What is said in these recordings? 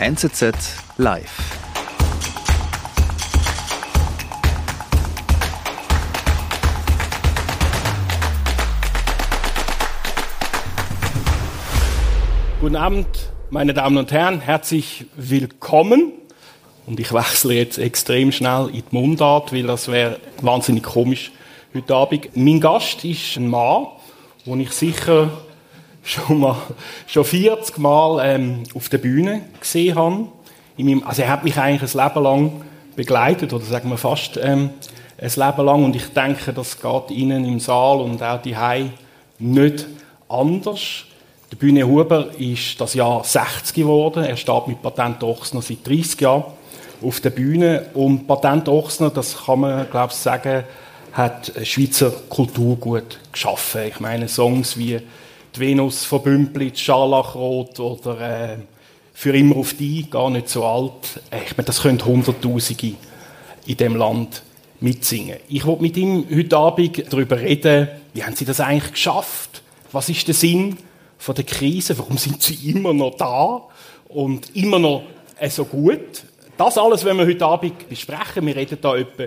NZZ live. Guten Abend, meine Damen und Herren, herzlich willkommen. Und ich wechsle jetzt extrem schnell in die Mundart, weil das wäre wahnsinnig komisch heute Abend. Mein Gast ist ein Mann, den ich sicher schon mal schon 40 Mal ähm, auf der Bühne gesehen habe. Meinem, also er hat mich eigentlich ein Leben lang begleitet oder sagen wir fast ähm, ein Leben lang und ich denke, das geht Ihnen im Saal und auch die nicht anders. Der Bühne Huber ist das Jahr 60 geworden. Er steht mit Patent Ochsner seit 30 Jahren auf der Bühne und Patent Ochsner, das kann man glaube ich sagen, hat Schweizer Kulturgut geschaffen. Ich meine Songs wie die Venus von Bümplitz, Scharlachrot oder äh, für immer auf die, gar nicht so alt. Äh, ich meine, das können Hunderttausende in dem Land mitsingen. Ich wollte mit ihm heute Abend darüber reden, wie haben Sie das eigentlich geschafft? Was ist der Sinn von der Krise? Warum sind Sie immer noch da und immer noch äh, so gut? Das alles wenn wir heute Abend besprechen. Wir reden da etwa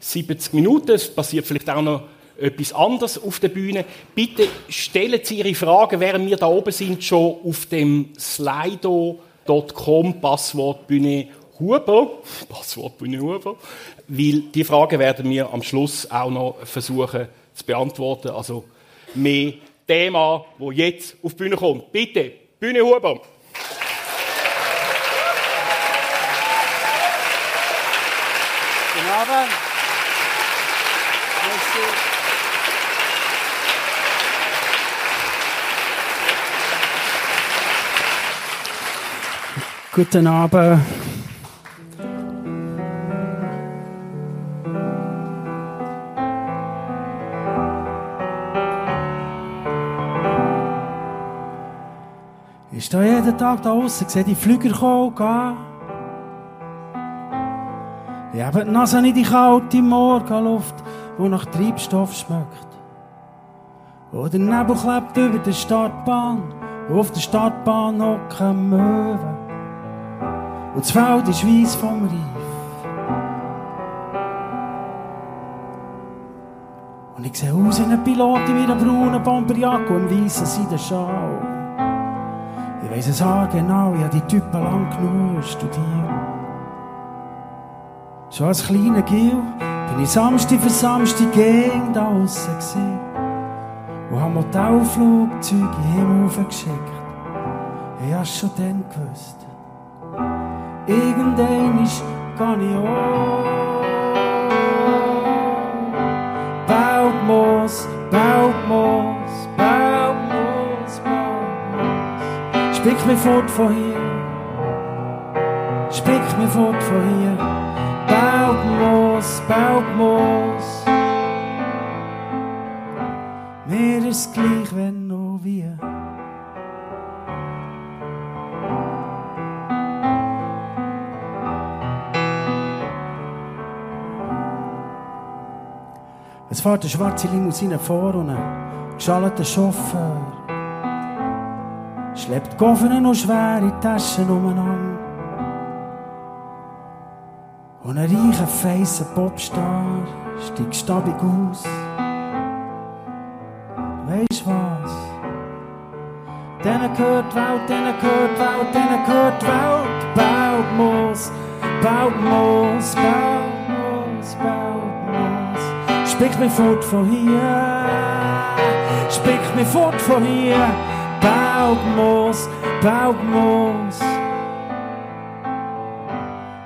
70 Minuten. Es passiert vielleicht auch noch etwas anderes auf der Bühne. Bitte stellen Sie Ihre Fragen, während wir da oben sind, schon auf dem slido.com Passwort Bühne Huber. Passwort Bühne Huber. Weil die Fragen werden wir am Schluss auch noch versuchen zu beantworten. Also mehr Thema, wo jetzt auf die Bühne kommt. Bitte, Bühne Huber. Guten Abend. Guten Abend. Ich stehe jeden Tag da draußen, sehe die Flüger kommen gehen. Ich habe die Nase in die kalte Morgenluft, die nach Treibstoff schmeckt. Und der Nebel klebt über der Startbahn, auf der Startbahn hocken Möwen. Und das Feld ist weiss vom Reif. Und ich sehe aus wie ein Pilot in einer braunen Bomberjacke und einem weissen Seidenschal. Ich weiss es auch genau, ich habe die Typen lang genug studiert. Schon als kleiner Gil bin ich Samstag für Samstag gegen da draussen gewesen. Und hab Modellflugzeuge in den Himmel geschickt. Ich hab's schon dann gewusst. Irgendein ist gar nicht an. Bautmoos, Bautmoos, Bautmoos, Bautmoos. Spick mich fort von hier. Spick mich fort von hier. Bautmoos, Bautmoos. Mir ist gleich, wenn noch wie. Es fährt eine schwarze Limousine vor und ein geschalleter Chauffeur. Schleppt Koffer und schwere Taschen umeinander. Und ein reicher, feisser Popstar steigt stabig aus. Weisst was? Denen gehört Welt, denen gehört Welt, denen gehört Welt. Baut muss, baut muss, baut muss, baut. Spick mich fort von hier, spick mich fort von hier. Baut muss.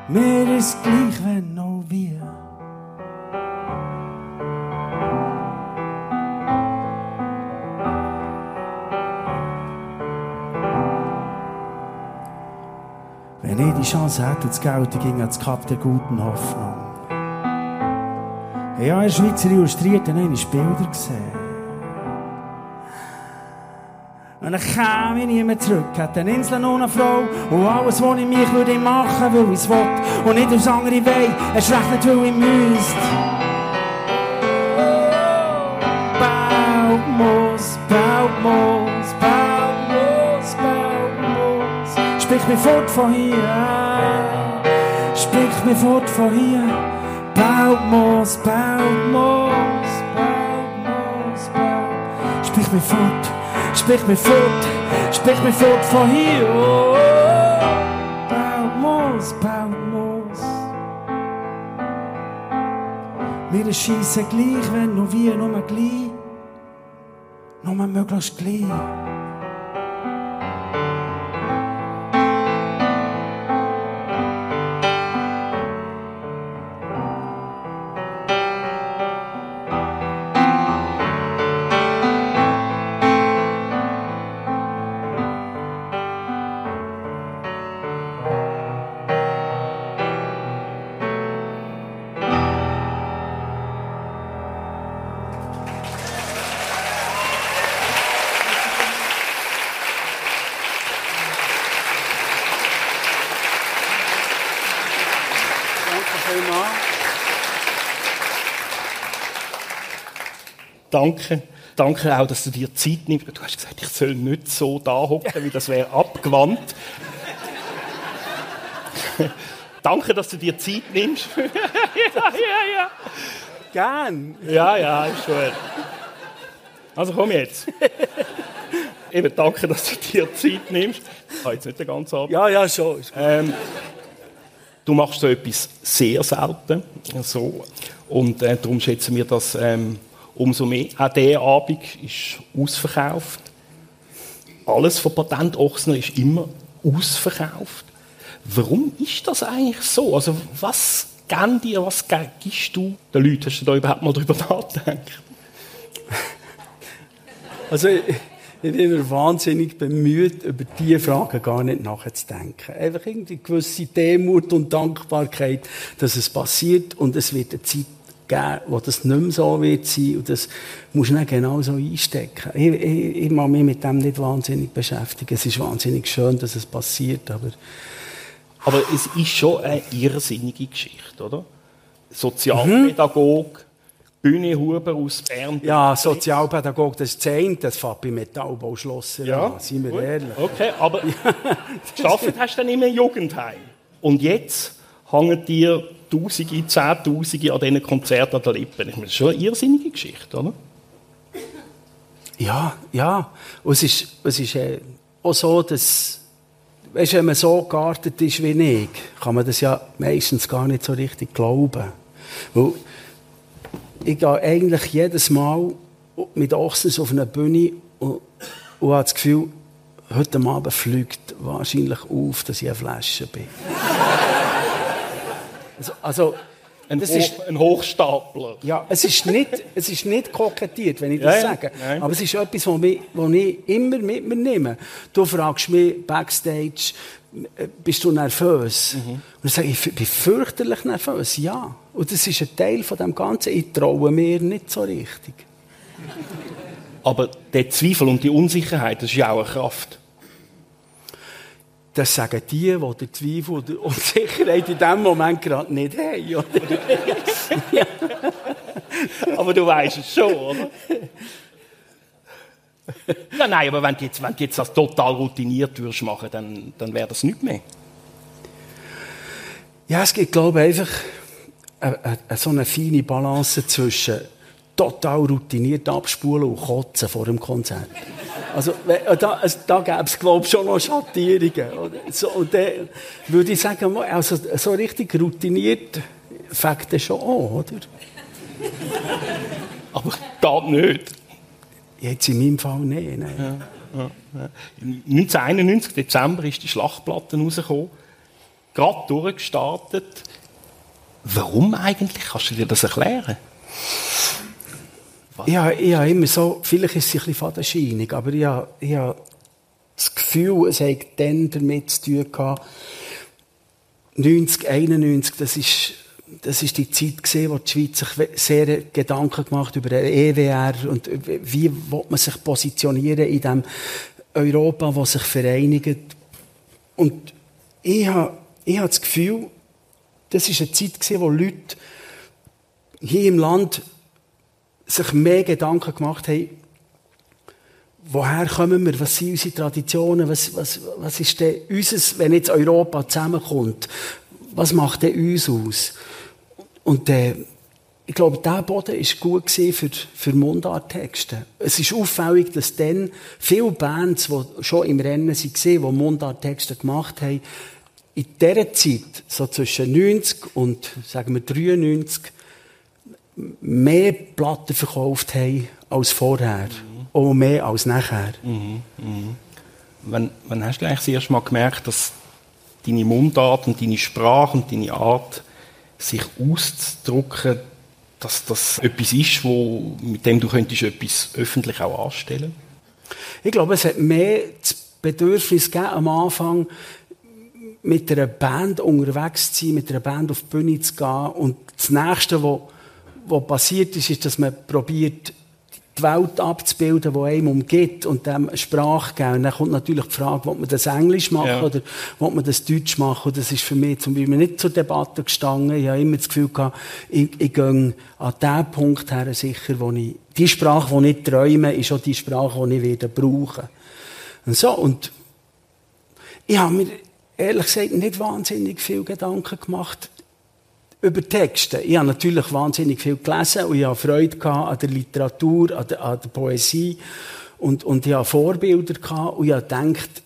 Mir ist gleich, wenn noch wir. Wenn ich die Chance hätte, das Geld ging ans Kap der guten Hoffnung. Ich habe in Schweizer Illustrierten einige Bilder gesehen. Und dann käme ich nie mehr zurück. Hat eine Insel ohne Frau. Und alles, was ich mich würde machen, weil ich es will. Und nicht aus andere Wege. Es rechnet, weil ich müsste. Baut muss, baut muss. sprich mich fort von hier. Sprich mich fort von hier. Bautmoos, Bautmoos, Bautmoos, Baut. Sprich mich fort, sprich mich fort, sprich mich fort von hier. Oh, Bautmoos, Bautmoos. Wir schiessen gleich, wenn nur wir, nur gleich. Nur möglichst gleich. Danke. Danke auch, dass du dir Zeit nimmst. Du hast gesagt, ich soll nicht so da hocken, weil das wäre abgewandt. Danke, dass du dir Zeit nimmst. ja, ja, ja. Gern. Ja, ja, ist schon. Also komm jetzt. Eben, danke, dass du dir Zeit nimmst. Ich habe jetzt nicht den ganzen Abend. Ja, ja, schon. Ähm, du machst so etwas sehr selten. So. Und äh, darum schätzen wir das ähm, umso mehr. Auch dieser Abend ist ausverkauft. Alles von Patent Ochsner ist immer ausverkauft. Warum ist das eigentlich so? Also, was geben dir, was gibst du den Leuten? Hast du da überhaupt mal drüber nachgedacht? Also, ich bin immer wahnsinnig bemüht, über diese Fragen gar nicht nachzudenken. Einfach irgendwie gewisse Demut und Dankbarkeit, dass es passiert und es wird eine Zeit geben, wo das nicht mehr so wird sein und das musst du dann genau so einstecken. Ich, ich, ich mag mich mit dem nicht wahnsinnig beschäftigen. Es ist wahnsinnig schön, dass es passiert, aber... Aber es ist schon eine irrsinnige Geschichte, oder? Sozialpädagog, mhm. Bühne Huber aus Bern. Ja, Sozialpädagog, das ist zehn, das fährt bei Metallbauschlosser ja, an, seien wir gut. ehrlich. Okay, aber geschafft hast du dann immer im Jugendheim. Und jetzt hängen dir Tausende, Zehntausende an diesen Konzerten an den Lippen. Das ist schon eine irrsinnige Geschichte, oder? Ja, ja. Und es ist, es ist äh, auch so, dass weißt, wenn man so geartet ist wie ich, kann man das ja meistens gar nicht so richtig glauben. Weil ich gehe eigentlich jedes Mal mit Ochsens auf eine Bühne und, und habe das Gefühl, heute Abend fliegt wahrscheinlich auf, dass ich eine Flasche bin. Also, also ein, das Hoch, ist, ein Hochstapler. Ja, es ist nicht, es ist nicht kokettiert, wenn ich das ja, sage. Ja. Aber es ist etwas, was ich, ich immer mit mir nehme. Du fragst mich backstage, äh, bist du nervös? Mhm. Und ich sage, ich bin fürchterlich nervös. Ja. Und das ist ein Teil von dem Ganzen. Ich traue mir nicht so richtig. Aber der Zweifel und die Unsicherheit, das ist ja auch eine Kraft. Das sagen die, die den Zweifel und die Unsicherheit in diesem Moment gerade nicht haben. ja. Aber du weißt es schon, oder? Ja, nein, aber wenn du jetzt, wenn du jetzt das total routiniert würdest machen, dann, dann wäre das nicht mehr. Ja, es gibt, glaube ich, einfach eine, eine, so eine feine Balance zwischen total routiniert abspulen und kotzen vor dem Konzert. Also, da, da gäbe es, glaube ich, schon noch Schattierungen. So, und dann würde ich sagen, also, so richtig routiniert fängt das schon an, oder? Aber geht nicht. Jetzt in meinem Fall nicht. Nein. Ja, ja, ja. 1991, Dezember, ist die Schlachtplatte rausgekommen. Gerade durchgestartet. Warum eigentlich? Kannst du dir das erklären? Ja, ich habe immer so, vielleicht ist es ein bisschen fadenscheinig, aber ich habe, ich habe das Gefühl, es hat dann damit zu tun gehabt, 90, 91, das ist, das ist die Zeit gesehen, wo die Schweiz sich sehr Gedanken gemacht über den EWR und wie will man sich positionieren in dem Europa, das sich vereinigt. Und ich habe, ich habe das Gefühl, das ist eine Zeit gesehen, wo Leute hier im Land sich mehr Gedanken gemacht haben, woher kommen wir, was sind unsere Traditionen, was, was, was ist denn unseres, wenn jetzt Europa zusammenkommt, was macht denn uns aus? Und äh, ich glaube, dieser Boden war gut für, für Mundarttexte. Es ist auffällig, dass dann viele Bands, die schon im Rennen waren, die Mundarttexte gemacht haben, in dieser Zeit, so zwischen 90 und, sagen wir, 93, mehr Platten verkauft haben als vorher. Mhm. Auch mehr als nachher. Mhm. Mhm. Wann, wann hast du eigentlich das erste Mal gemerkt, dass deine Mundart und deine Sprache und deine Art, sich auszudrücken, dass das etwas ist, wo, mit dem du könntest etwas öffentlich auch anstellen Ich glaube, es hat mehr das Bedürfnis gegeben, am Anfang mit einer Band unterwegs zu sein, mit einer Band auf die Bühne zu gehen. Und das Nächste, was, was passiert ist, ist, dass man probiert, die Welt abzubilden, die einem umgibt und dem Sprache geben. Und dann kommt natürlich die Frage, ob man das Englisch machen ja. oder ob man das Deutsch machen. Und das ist für mich zum Beispiel nicht zur Debatte gestanden. Ich habe immer das Gefühl gehabt, ich, ich gehe an den Punkt her sicher, wo ich, die Sprache, die ich träume, ist auch die Sprache, die ich werde brauchen. Und so, und ich habe mir ehrlich gesagt nicht wahnsinnig viel Gedanken gemacht, über Texte. Ich habe natürlich wahnsinnig viel gelesen und ich habe Freude an der Literatur, an der, an der Poesie und, und ich habe Vorbilder gehabt und ich habe gedacht,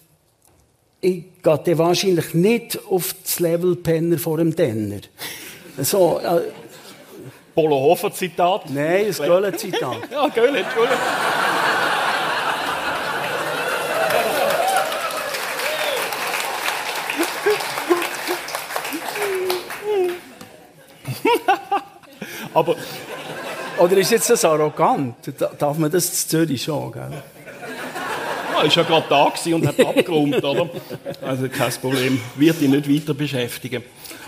ich gehe wahrscheinlich nicht auf das Level Penner vor dem Denner. So, äh, Polo Hofer Zitat? Nein, das Göller Zitat. ja, Göller, Entschuldigung. Aber, oder ist jetzt das arrogant? Darf man das in Zürich schon, gell? Ja, ist ja gerade da und hat abgeräumt, oder? Also kein Problem. Wird dich nicht weiter beschäftigen.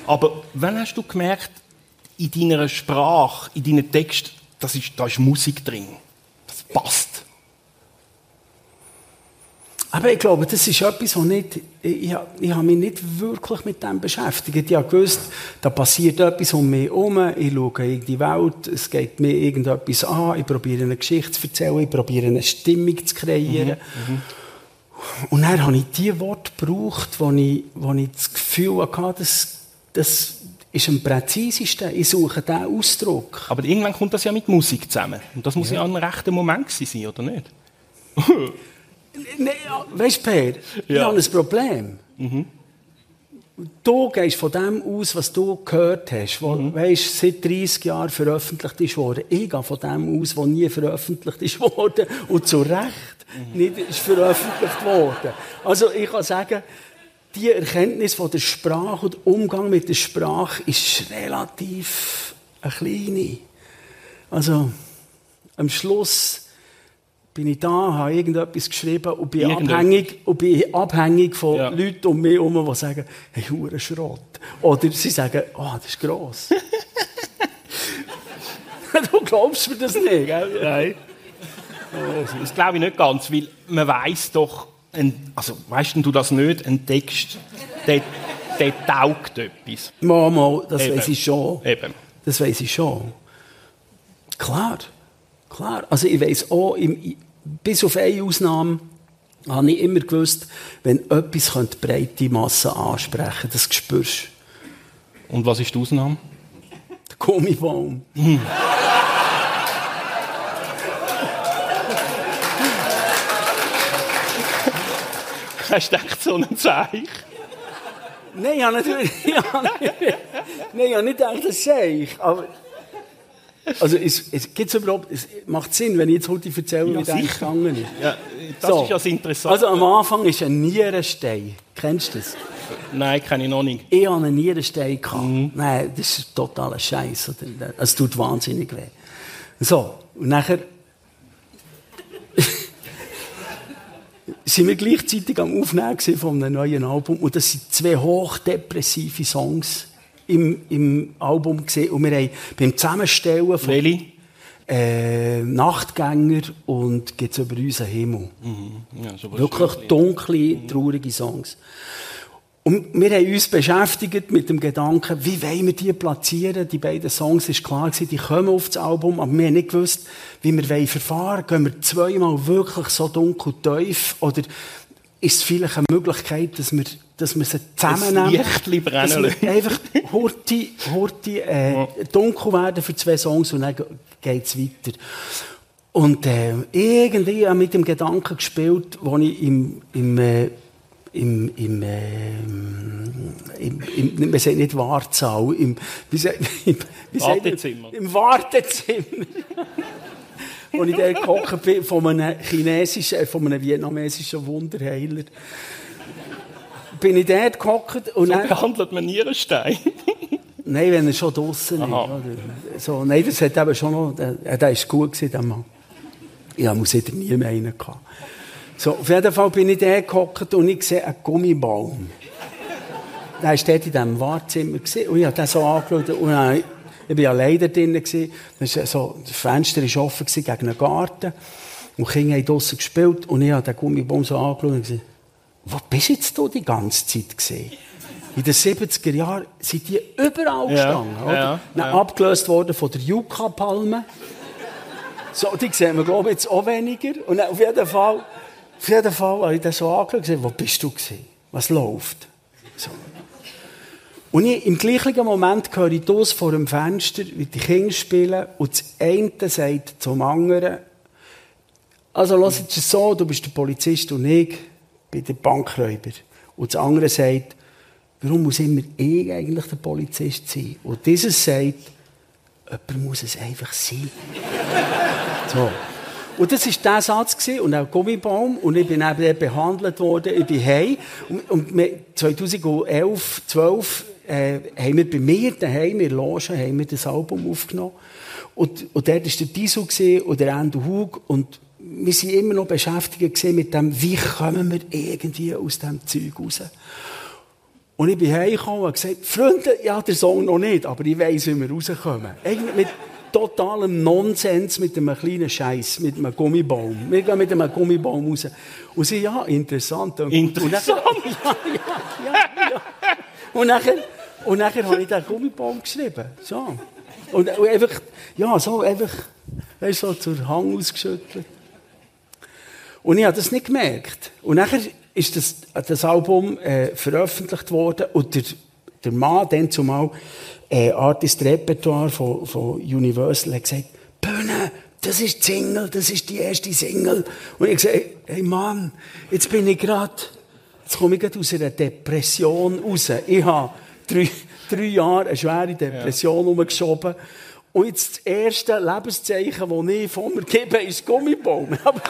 Aber wann hast du gemerkt, in deiner Sprache, in deinen Text, das ist, da ist Musik drin? Das passt. Aber ich glaube, das ist etwas, was nicht, ich, ich habe mich nicht wirklich mit dem beschäftigt. Ich habe gewusst, da passiert etwas um mich herum, ich schaue in die Welt, es geht mir irgendetwas an, ich probiere eine Geschichte zu erzählen, ich probiere eine Stimmung zu kreieren. Mhm, mhm. Und dann habe ich die Worte gebraucht, wo ich, wo ich das Gefühl hatte, das, das ist am präzisesten. Ich suche diesen Ausdruck. Aber irgendwann kommt das ja mit Musik zusammen. Und das muss ja, ja ein rechter Moment sein, oder nicht? Nee, weißt du, Per, ich habe ein Problem. Mhm. Du gehst von dem aus, was du gehört hast, was mhm. weißt, seit 30 Jahren veröffentlicht ist worden. Ich gehe von dem aus, was nie veröffentlicht ist worden und zu Recht mhm. nicht ist veröffentlicht worden. Also ich kann sagen, die Erkenntnis von der Sprache und der Umgang mit der Sprache ist relativ eine kleine. Also am Schluss bin ich da, habe irgendetwas geschrieben und bin, abhängig, und bin abhängig von ja. Leuten um mich herum, die sagen, hey, hure Schrott. Oder sie sagen, oh, das ist gross. du glaubst mir das nicht, gell? Nein. Das glaube ich nicht ganz, weil man weiß doch, ein, also weißt du das nicht, ein Text, der, der taugt etwas. Mama, das Eben. weiß ich schon. Eben. Das weiß ich schon. Klar. Klar. Also ich weiß auch, im, bis auf eine Ausnahme habe ich immer gewusst, wenn etwas breite Massen ansprechen könnte, das spürst du. Und was ist die Ausnahme? Der Gummibaum. Hm. Hast du echt so einen Zeichen? Nein, ja, natürlich. Ja, nein, ja, nicht gedacht, das Scheich. Aber also es, es, gibt's überhaupt, es macht Sinn, wenn ich jetzt heute erzähle, ja, wie das gegangen ist. Ja, das so. ist ja das Interessante. Also am Anfang ist ein Nierenstein. Kennst du das? Nein, kenne ich noch nicht. Ich hatte einen Nierenstein. Mhm. Nein, das ist totaler Scheiß. Es tut wahnsinnig weh. So, und nachher sind wir gleichzeitig am Aufnehmen von einem neuen Album und das sind zwei hochdepressive Songs im, im Album gesehen und wir haben beim Zusammenstellen von Welche? Äh, Nachtgänger und geht's über unseren Himmel. Mhm. Ja, Wirklich dunkle, traurige Songs. Und wir haben uns beschäftigt mit dem Gedanken, wie wollen wir die platzieren? Die beiden Songs ist klar gewesen, die kommen auf das Album, aber wir haben nicht gewusst, wie wir wollen verfahren. Gehen wir zweimal wirklich so dunkel tief? Oder ist es vielleicht eine Möglichkeit, dass wir, dass wir sie zusammennehmen? Brennen Dass wir einfach Horti, Horti, äh, dunkel werden für zwei Songs und dann geht es weiter. Und äh, irgendwie habe ich mit dem Gedanken gespielt, wo ich im, im, äh, im, im, äh, im, im, man sagt nicht Wartsaal, im, wie sagt, im, wie sagt? Wartezimmer. Im Wartezimmer. wo ich dort gehockt bin, von einem chinesischen, äh, von einem vietnamesischen Wunderheiler. bin ich dort gehockt und So dann, behandelt man Nierenstein. Nein, wenn er schon draussen ist. So, nein, das hat eben schon noch, der, der war gut gewesen, der Mann. Ja, muss ich nie mehr einen gehabt. So, auf jeden Fall bin ich da gehockt und ich sehe einen Gummibaum. Der war dort in diesem gewesen, und ich habe den so angeschaut und dann, ich war ja leider drin gewesen. Das, so, das Fenster war offen gegen einen Garten. Und die Kinder haben draussen gespielt und ich habe den Gummibaum so angeschaut und gesagt, wo bist jetzt du die ganze Zeit gewesen? In den 70er Jahren sind die überall Ja, gestanden. oder? ja, Dann ja. abgelöst worden von der Yucca-Palme. So, die sehen wir, glaube ich, jetzt auch weniger. Und auf jeden Fall, auf jeden Fall habe ich das so angeschaut und gesagt, wo bist du gewesen? Was läuft? Und ich, im gleichen Moment höre ich das vor dem Fenster, wie die Kinder spielen, und das eine sagt zum anderen, also lass es so, du bist der Polizist und ich bin der Bankräuber. Und das andere sagt, warum muss immer ich eigentlich der Polizist sein? Und dieses sagt, jemand muss es einfach sein. so. Und das war der Satz gewesen, und auch Gummibaum. Und ich bin eben behandelt worden. Ich bin heim. Und, und wir- 2011, 12, äh, haben wir bei mir daheim in der Loge haben wir das Album aufgenommen. Und, und dort war der Diesel gewesen, und der Andrew Hug. Und wir sind immer noch beschäftigt mit dem, wie kommen wir irgendwie aus diesem Zeug raus. Und ich bin heimgekommen und gesagt, Freunde, ja, der Song noch nicht, aber ich weiss, wie wir rauskommen. Eigentlich mit totalem Nonsens, mit einem kleinen Scheiß, mit einem Gummibaum. Wir gehen mit einem Gummibaum raus. Und sie, ja, interessant. Und Interessant. Und dann, ja, ja, ja. Und nachher, und nachher habe ich den Gummibaum geschrieben. So. Und, einfach, ja, so, einfach, weißt, so zur Hang ausgeschüttelt. Und ich habe das nicht gemerkt. Und nachher ist das, das Album äh, veröffentlicht worden und der, der Mann, dann zumal äh, Artist Repertoire von, von Universal, hat gesagt, Bühne, das ist die Single, das ist die erste Single. Und ich gesagt, hey Mann, jetzt bin ich gerade, jetzt komme ich gerade aus einer Depression raus. Ich habe drei, drei Jahre eine schwere Depression umgeschoben. Und jetzt das erste Lebenszeichen, das ich von mir gebe, ist Gummibaum. Aber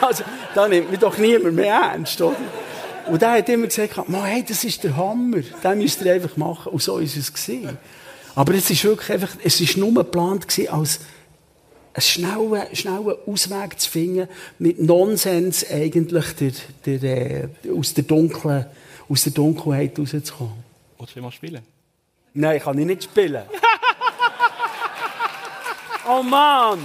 also, da nimmt mich doch niemand mehr ernst, oder? Und der hat immer gesagt, «Mann, hey, das ist der Hammer. Den müsst ihr einfach machen. Und so ist es gewesen. Aber es ist wirklich einfach, es ist nur geplant gewesen, als einen schnellen, schnellen Ausweg zu finden, mit Nonsens eigentlich der, der, äh, aus, der dunklen, aus der Dunkelheit rauszukommen. Willst du mal spielen? Nein, kann ich nicht spielen. oh Mann!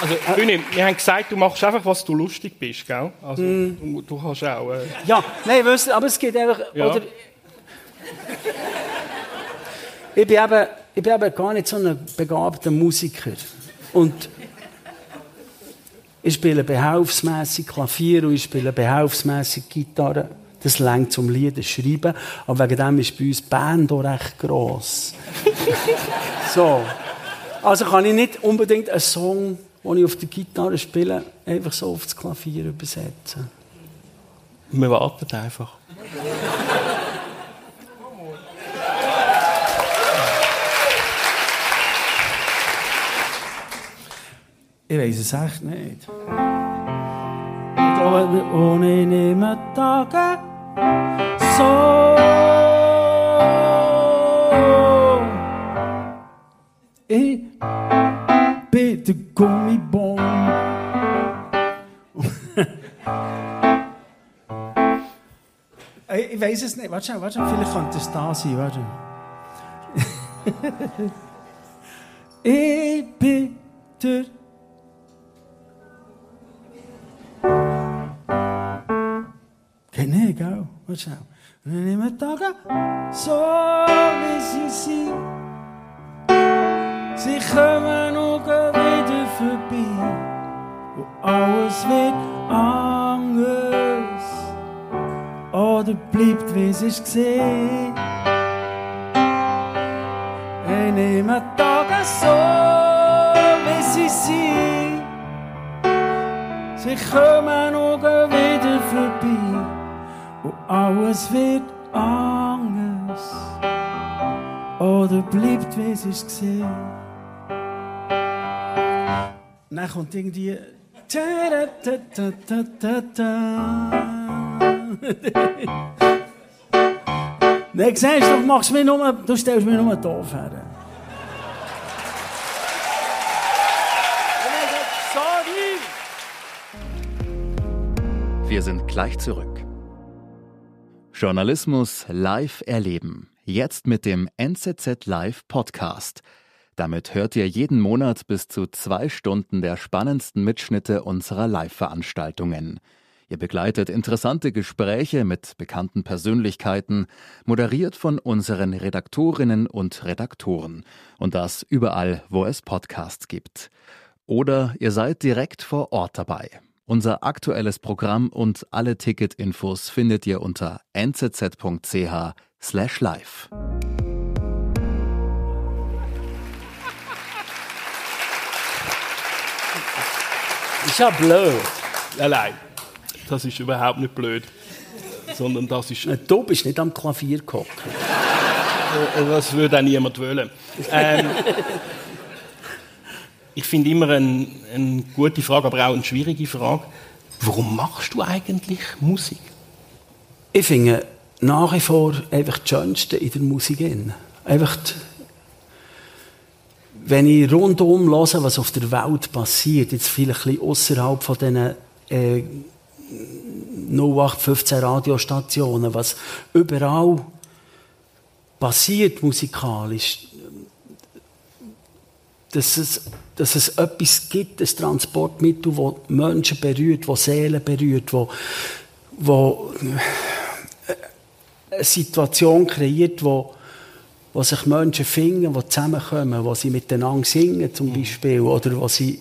Also, Bühne, wir haben gesagt, du machst einfach, was du lustig bist, gell? Also, du, du kannst auch... Äh, Ja, nein, weißt du, aber es geht einfach. Ja. Oder, ich, bin eben, ich bin eben gar nicht so ein begabter Musiker. Und ich spiele behelfsmässig Klavier und ich spiele behelfsmässig Gitarre. Das längt zum Lieder schreiben. Aber wegen dem ist bei uns die Band auch recht gross. so. Also kann ich nicht unbedingt einen Song, den ich auf der Gitarre spiele, einfach so auf das Klavier übersetzen. wir warten einfach. Ich weiß es echt nicht. Ohne nehmen Tage so. Ich bin der Gummibaum. ich weiß es nicht. Warte schon, warte schon, vielleicht könnte es da sein. Warte. ich bin Tür. Und dann nehmen wir Tage so, wie sie sind. Sie kommen gehen wieder vorbei. Und alles wird anders. Oder bleibt, wie es ist gesehen. Ich nehme Tage so, wie sie sind. Sie kommen gehen wieder vorbei. Alles wird anders. Oder bleibt, wie es ist. Dann kommt irgendwie. Nein, siehst du, du machst mir nur, du stellst mir nur doof her. Wir sind gleich zurück. Journalismus live erleben. Jetzt mit dem NZZ Live Podcast. Damit hört ihr jeden Monat bis zu zwei Stunden der spannendsten Mitschnitte unserer Live-Veranstaltungen. Ihr begleitet interessante Gespräche mit bekannten Persönlichkeiten, moderiert von unseren Redaktorinnen und Redaktoren. Und das überall, wo es Podcasts gibt. Oder ihr seid direkt vor Ort dabei. Unser aktuelles Programm und alle Ticketinfos findet ihr unter nzz.ch slash live. Ist ja blöd. Allein. Das ist überhaupt nicht blöd. Sondern das ist. Du bist nicht am Klavier gehockt. Das würde auch niemand wollen. Ähm, ich finde immer eine, eine gute Frage, aber auch eine schwierige Frage. Warum machst du eigentlich Musik? Ich finde nach wie vor einfach das Schönste in der Musik. in. Einfach, die, wenn ich rundum höre, was auf der Welt passiert, jetzt vielleicht ein bisschen außerhalb von diesen äh, 0815 Radiostationen, was überall passiert musikalisch, dass es, dass es etwas gibt, ein Transportmittel, das Menschen berührt, das Seelen berührt, wo, wo eine Situation kreiert, wo, wo sich Menschen finden, die zusammenkommen, wo sie miteinander singen zum Beispiel, oder wo sie,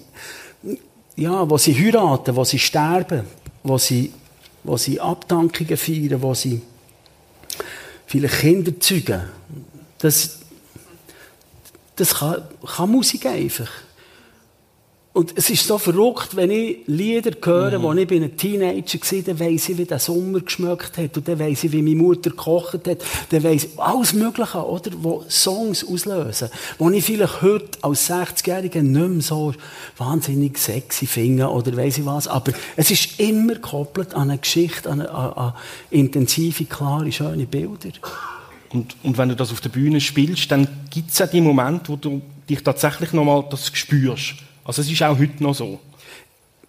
ja, wo sie heiraten, wo sie sterben, wo sie, wo sie Abdankungen feiern, wo sie vielleicht Kinder zeugen. Das, das kann, kann Musik einfach. Und es ist so verrückt, wenn ich Lieder höre, wo ich ein Teenager war, dann weiss ich, wie der Sommer geschmeckt hat. Und dann weiss ich, wie meine Mutter gekocht hat. Dann weiss ich, alles Mögliche, oder? Wo Songs auslösen. Wo ich vielleicht heute als 60-Jähriger nicht mehr so wahnsinnig sexy finde, oder weiss ich was. Aber es ist immer gekoppelt an eine Geschichte, an, an, an intensive, klare, schöne Bilder. Und, und wenn du das auf der Bühne spielst, dann gibt es ja die Momente, wo du dich tatsächlich nochmal das spürst. Also es ist auch heute noch so.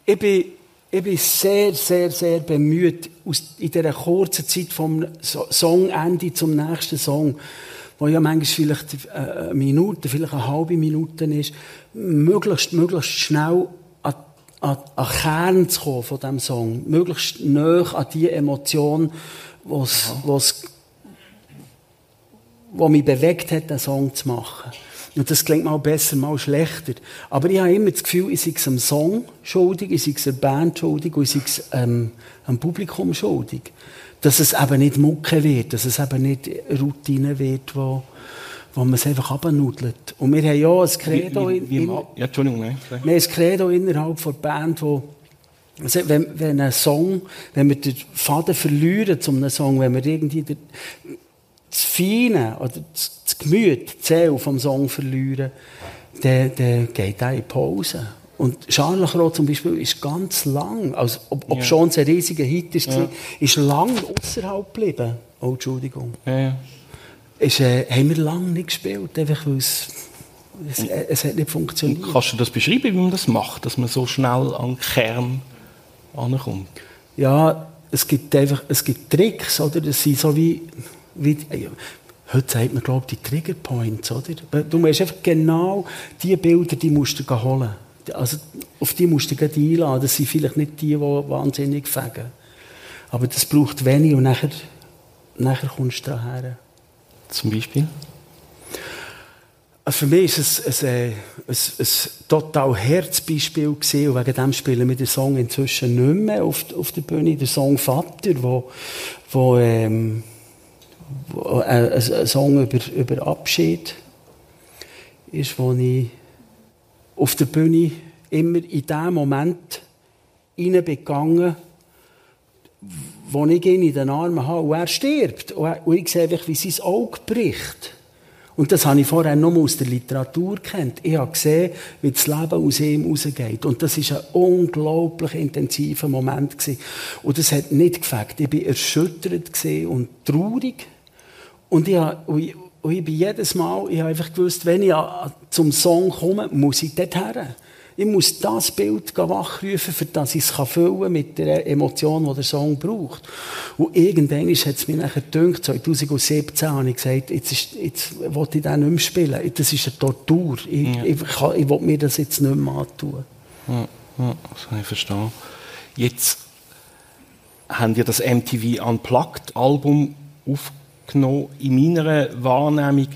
Ich bin, ich bin sehr, sehr, sehr bemüht, aus, in dieser kurzen Zeit vom So- Songende zum nächsten Song, wo ja manchmal vielleicht äh, eine Minute, vielleicht eine halbe Minute ist, möglichst, möglichst schnell an, an, an den Kern zu kommen von diesem Song. Möglichst nah an die Emotion, was, was, was mich bewegt hat, den Song zu machen. Und das klingt mal besser, mal schlechter. Aber ich habe immer das Gefühl, ich sei es einem Song schuldig, ich sei es einer Band schuldig und ich sei es ähm, einem Publikum schuldig. Dass es eben nicht Mucke wird, dass es eben nicht Routine wird, wo, wo man es einfach abnudelt. Und wir haben ja ein Credo, Wie, wie, wie, in, ja, Entschuldigung, nein. wir haben ein Credo innerhalb der Band, wo also wenn, wenn ein Song, wenn wir den Faden verlieren zu einem Song, wenn wir irgendwie den, das Feine oder das, das Gemüt, die Seele vom Song verlieren, dann, dann geht er in Pause. Und Scharlachrot zum Beispiel ist ganz lang, also, ob, ob Ja. schon ein riesiger Hit ist, Ja. ist lang außerhalb geblieben. Oh, Entschuldigung. Ja, ja. Ist, äh, haben wir lange nicht gespielt, einfach weil es, es, es hat nicht funktioniert. Kannst du das beschreiben, wie man das macht, dass man so schnell an den Kern ankommt? Ja, es gibt einfach, es gibt Tricks, oder? Das sind so wie, wie ja, heute sagt man, glaube ich, die Trigger Points, oder? Du musst einfach genau die Bilder, die musst du holen. Also auf die musst du einladen. Das sind vielleicht nicht die, die wahnsinnig fegen. Aber das braucht wenig und nachher, nachher kommst du daher. Zum Beispiel? Also für mich war es ein, ein, ein, ein total Herzbeispiel und wegen dem spielen wir den Song inzwischen nicht mehr auf, auf der Bühne. Der Song Vater, wo, wo, ähm, äh, ein, ein Song über, über Abschied ist, wo ich auf der Bühne immer in dem Moment reingegangen wo ich ihn in den Armen habe und er stirbt. Und ich sehe wie sein Auge bricht. Und das habe ich vorher nur aus der Literatur kennt. Ich habe gesehen, wie das Leben aus ihm rausgeht. Und das ist ein unglaublich intensiver Moment gewesen. Und das hat nicht gefällt. Ich war erschüttert und traurig. Und ich, habe, ich, ich bin jedes Mal, ich habe einfach gewusst, wenn ich zum Song komme, muss ich dort her. Ich muss das Bild wachrufen, für das ich es füllen kann mit der Emotion, die der Song braucht. Und irgendwann hat es mir nachher gedacht, 2017 habe ich gesagt, jetzt, ist, jetzt will ich den nicht mehr spielen. Das ist eine Tortur. Ich, ja. ich, ich, ich will mir das jetzt nicht mehr antun. Ja, ja das kann ich verstehen. Jetzt haben wir das MTV Unplugged Album aufgenommen. In meiner Wahrnehmung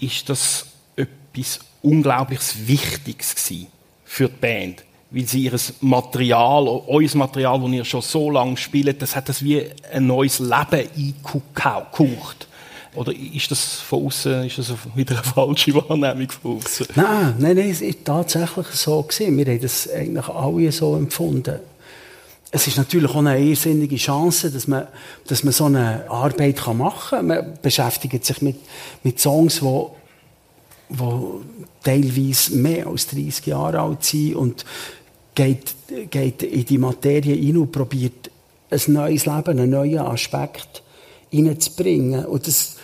ist das etwas unglaublich Wichtiges gewesen für die Band. Weil sie ihr Material, euer Material, das ihr schon so lange spielt, das hat das wie ein neues Leben eingekauft. Oder ist das von außen, ist das wieder eine falsche Wahrnehmung von außen? Nein, nein, nein, es war tatsächlich so gewesen. Wir haben das eigentlich alle so empfunden. Es ist natürlich auch eine irrsinnige Chance, dass man, dass man so eine Arbeit machen kann. Man beschäftigt sich mit, mit Songs, die die teilweise mehr als 30 Jahre alt sind und geht, geht in die Materie rein und probiert, ein neues Leben, einen neuen Aspekt hineinzubringen. Und das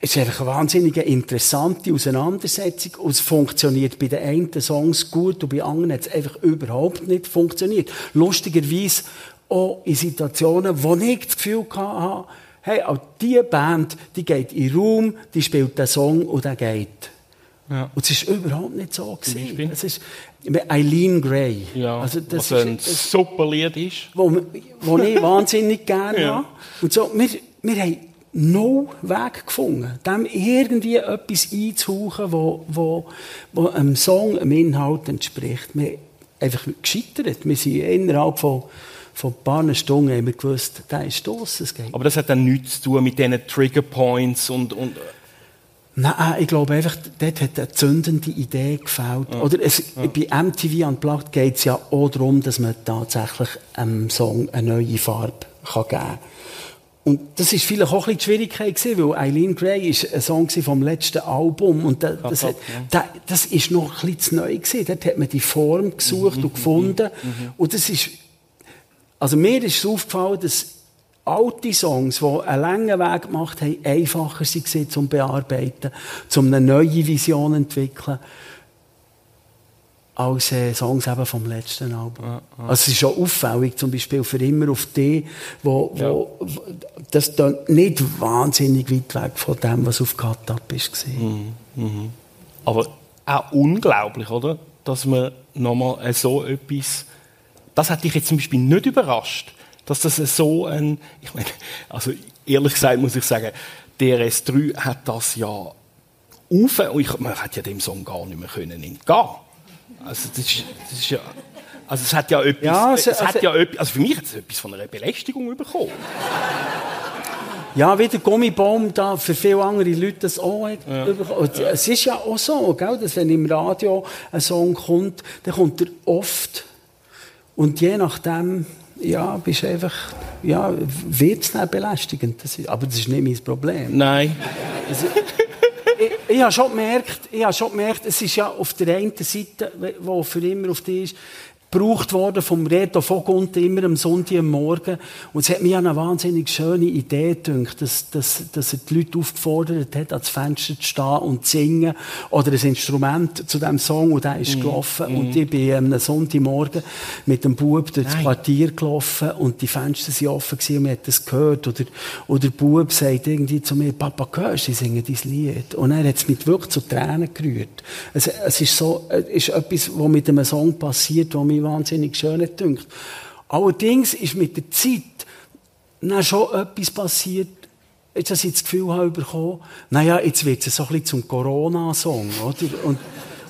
ist einfach eine wahnsinnig interessante Auseinandersetzung. Und es funktioniert bei den einen Songs gut und bei anderen hat es einfach überhaupt nicht funktioniert. Lustigerweise auch in Situationen, wo ich das Gefühl hatte, hey, auch diese Band, die geht in den Raum, die spielt den Song und der geht. Ja. Und es war überhaupt nicht so. Gewesen. Es ist Eileen Gray. Ja, also das was ist, ein super Lied ist. Wo, wo ich wahnsinnig gerne ja. habe. Und so, wir, wir haben no Weg gefunden, dem irgendwie etwas einzuhauchen, wo, wo, wo einem Song, einem Inhalt entspricht. Wir einfach gescheitert. Wir sind innerhalb von von ein paar Stunden haben wir gewusst, der ist los, es geht. Aber das hat dann nichts zu tun mit diesen Trigger Points und, und Nein, ich glaube einfach, dort hat eine zündende Idee gefällt. Ja. Oder es, ja. bei MTV Unplugged geht es ja auch darum, dass man tatsächlich einem Song eine neue Farbe kann geben kann. Und das ist vielleicht auch ein bisschen die Schwierigkeit gewesen, weil Eileen Gray ist ein Song vom letzten Album und das, das, hat, das, ist noch ein bisschen zu neu gewesen. Dort hat man die Form gesucht mhm, und gefunden. Mhm, mhm. und das ist also mir ist es aufgefallen, dass alte Songs, die einen langen Weg gemacht haben, einfacher waren zum Bearbeiten, zum eine neue Vision zu entwickeln, als äh, Songs eben vom letzten Album. Ja, ja. Also es ist schon auffällig, zum Beispiel für immer auf die, wo, ja. wo das dann nicht wahnsinnig weit weg von dem, was auf Cut Up war. Mhm. Mhm. Aber auch unglaublich, oder? Dass man nochmal so etwas das hat dich jetzt zum Beispiel nicht überrascht, dass das so ein, ich meine, also ehrlich gesagt muss ich sagen, DRS3 hat das ja auf, ich, man hätte ja dem Song gar nicht mehr können entgehen. Also das ist, das ist ja, also es hat ja etwas, ja, also, es hat also, ja etwas, also für mich hat es etwas von einer Belästigung bekommen. Ja, wie der Gummibaum da für viele andere Leute das auch hat. Ja. Es ist ja auch so, gell, dass wenn im Radio ein Song kommt, dann kommt er oft und je nachdem, ja, bist einfach, ja, wird es dann belästigend. Das ist, aber das ist nicht mein Problem. Nein. Ich, ich habe schon gemerkt, ich habe schon gemerkt, es ist ja auf der einen Seite, wo für immer auf die ist, gebraucht worden vom Reto Vogunten immer am Sonntag am Morgen. Und es hat mir eine wahnsinnig schöne Idee gedacht, dass, dass, dass er die Leute aufgefordert hat, ans Fenster zu stehen und zu singen oder ein Instrument zu diesem Song und der ist mm. gelaufen. Mm. Und ich bin am Sonntagmorgen mit dem Bub durch das Quartier gelaufen und die Fenster sind offen gewesen und man hat das gehört. Oder, oder der Bub sagt irgendwie zu mir, Papa, hörst du, sie singen dein Lied. Und er hat es mit wirklich zu Tränen gerührt. Es, es ist so, es ist etwas, was mit einem Song passiert, was mich wahnsinnig schön dünkt. Allerdings ist mit der Zeit dann schon etwas passiert, jetzt, dass ich das Gefühl habe bekommen, naja, jetzt wird es so ein bisschen zum Corona-Song, oder? Und,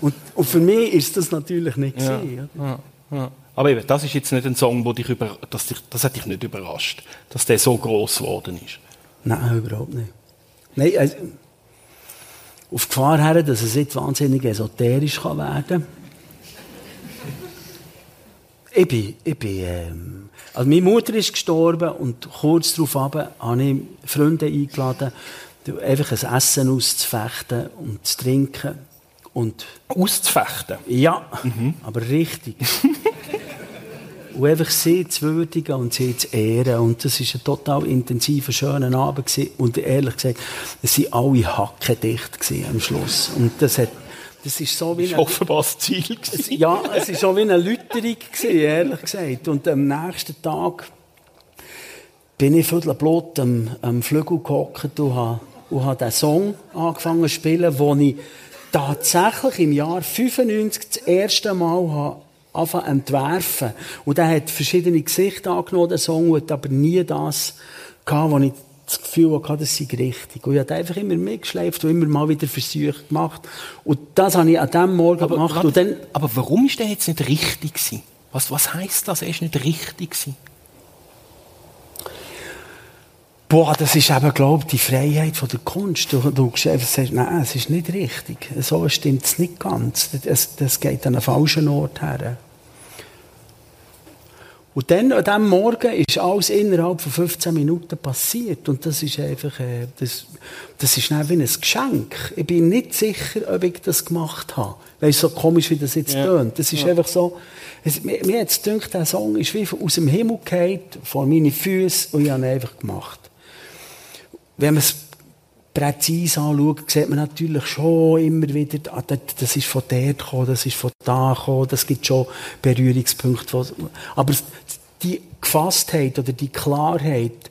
und, und, für mich ist das natürlich nicht ja. gesehen. Ja. Ja. Aber eben, das ist jetzt nicht ein Song, wo dich über, das, dich, das hat dich nicht überrascht, dass der so groß geworden ist. Nein, überhaupt nicht. Nein, also, auf Gefahr her, dass es jetzt wahnsinnig esoterisch kann werden kann. Ich bin, ich bin, ähm, also meine Mutter ist gestorben und kurz darauf habe ich Freunde eingeladen, einfach ein Essen auszufechten und zu trinken. Und auszufechten? Ja, mhm. aber richtig. und einfach sie zu würdigen und sie zu ehren. Und das war ein total intensiver, schöner Abend. Gewesen. Und ehrlich gesagt, es waren alle hackendicht am Schluss. Und das hat das ist so wie ein... offenbar das Ziel. Es, ja, es war so wie eine Lüterung, ehrlich gesagt. Und am nächsten Tag bin ich viertelblut am, am Flügel gehockt und habe, und habe den Song angefangen zu spielen, den ich tatsächlich im Jahr 95 das erste Mal habe anfangen entwerfen. Und der hat verschiedene Gesichter angenommen, der Song, hat aber nie das gehabt, was ich das Gefühl hatte, das sei richtig. Und ich habe einfach immer mitgeschleift und immer mal wieder Versuche gemacht. Und das habe ich an diesem Morgen aber, gemacht. Warte, und dann, aber warum ist der jetzt nicht richtig gewesen? Was, was heisst das, er ist nicht richtig gewesen? Boah, das ist eben, glaube ich, die Freiheit von der Kunst. Du, du sagst, nein, es ist nicht richtig. So stimmt es nicht ganz. Das, das geht an einen falschen Ort her. Und dann, an diesem Morgen, ist alles innerhalb von 15 Minuten passiert. Und das ist einfach, äh, das, das ist wie ein Geschenk. Ich bin nicht sicher, ob ich das gemacht habe. Weißt so komisch, wie das jetzt ja. tönt. Das ist ja. einfach so, es, mir, mir hat es gedacht, der Song ist wie aus dem Himmel gefallen, vor meine Füße, und ich habe ihn einfach gemacht. Wenn man es präzise anschaut, sieht man natürlich schon immer wieder, ah, das ist von dort gekommen, das ist von da gekommen, das gibt schon Berührungspunkte. Aber die Gefasstheit oder die Klarheit,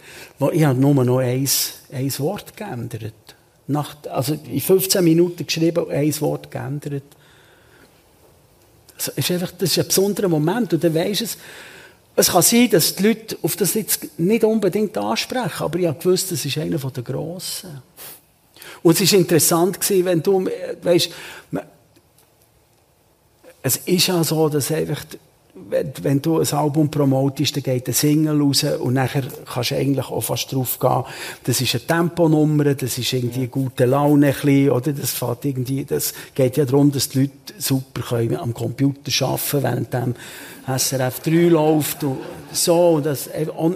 ich habe nur noch ein, ein Wort geändert. Nach, also in 15 Minuten geschrieben, ein Wort geändert. Das ist, einfach, das ist ein besonderer Moment und dann weisst es, es kann sein, dass die Leute auf das jetzt nicht unbedingt ansprechen, aber ich habe gewusst, das ist einer der Grossen. Und es war interessant, wenn du, weißt, es ist ja so, dass einfach wenn, du ein Album promotest, dann geht ein Single raus und nachher kannst du eigentlich auch fast drauf gehen, das ist eine Temponummer, das ist irgendwie eine gute Laune, bisschen, oder? Das, fährt irgendwie, das geht ja darum, dass die Leute super können am Computer arbeiten während dem SRF 3 läuft und so, und das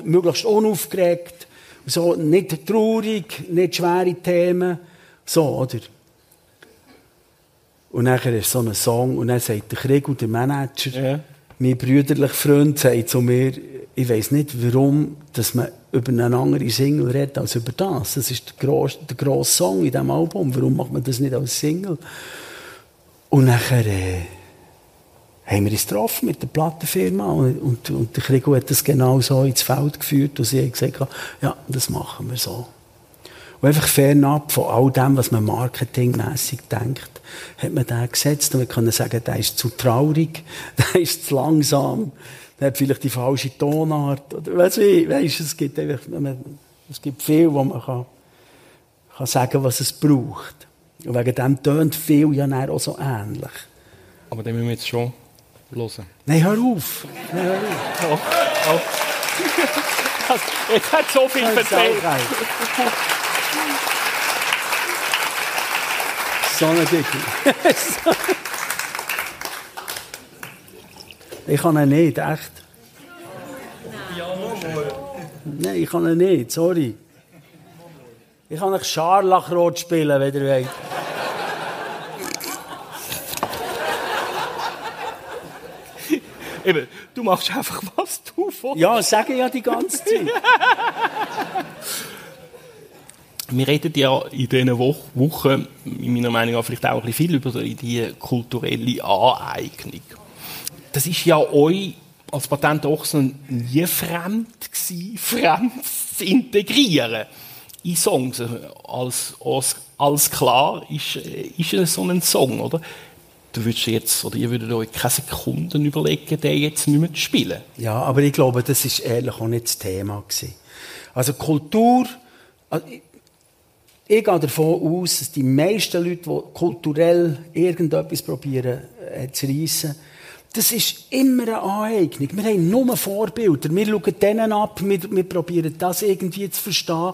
möglichst unaufgeregt, so, nicht traurig, nicht schwere Themen, so, oder? Und nachher ist so ein Song und dann sagt der Krieg und der Manager, ja mein brüderlicher Freund sagt zu mir, ich weiß nicht, warum dass man über eine andere Single redet als über das. Das ist der grosse, der grosse Song in diesem Album. Warum macht man das nicht als Single? Und nachher äh, haben wir uns getroffen mit der Plattenfirma und, und, und der Krigo hat das genau so ins Feld geführt und sie hat gesagt, ja, das machen wir so. Und einfach fernab von all dem, was man marketingmässig denkt, hat man den gesetzt und wir können sagen, der ist zu traurig, der ist zu langsam, der hat vielleicht die falsche Tonart, oder weißt du, weißt, es gibt einfach, es gibt viel, wo man kann, kann sagen, was es braucht. Und wegen dem tönt viel ja auch so ähnlich. Aber den müssen wir jetzt schon hören. Nein, hör auf. Nein, hör auf. Oh, oh. Jetzt hat so viel erzählt. Sonnendicke. ich kann ihn nicht, echt. Nein, ich kann ihn nicht, sorry. Ich kann euch Scharlachrot spielen, wenn ihr wollt. Eben, du machst einfach, was du willst. Ja, sage ja die ganze Zeit. Wir reden ja in diesen Wo Wochen, in meiner Meinung nach, vielleicht auch ein bisschen viel über die kulturelle Aneignung. Das ist ja euch als Patent Ochsen nie fremd gewesen, fremd zu integrieren in Songs. Als, als, als klar ist, ist es so ein Song, oder? Du würdest jetzt, oder ihr würdet euch keine Sekunden überlegen, den jetzt nicht mehr zu spielen. Ja, aber ich glaube, das ist ehrlich auch nicht das Thema gewesen. Also Kultur, also ich, ich gehe davon aus, dass die meisten Leute, die kulturell irgendetwas probieren äh, zu reissen, das ist immer eine Aneignung. Wir haben nur Vorbilder. Wir schauen denen ab, wir, wir probieren das irgendwie zu verstehen.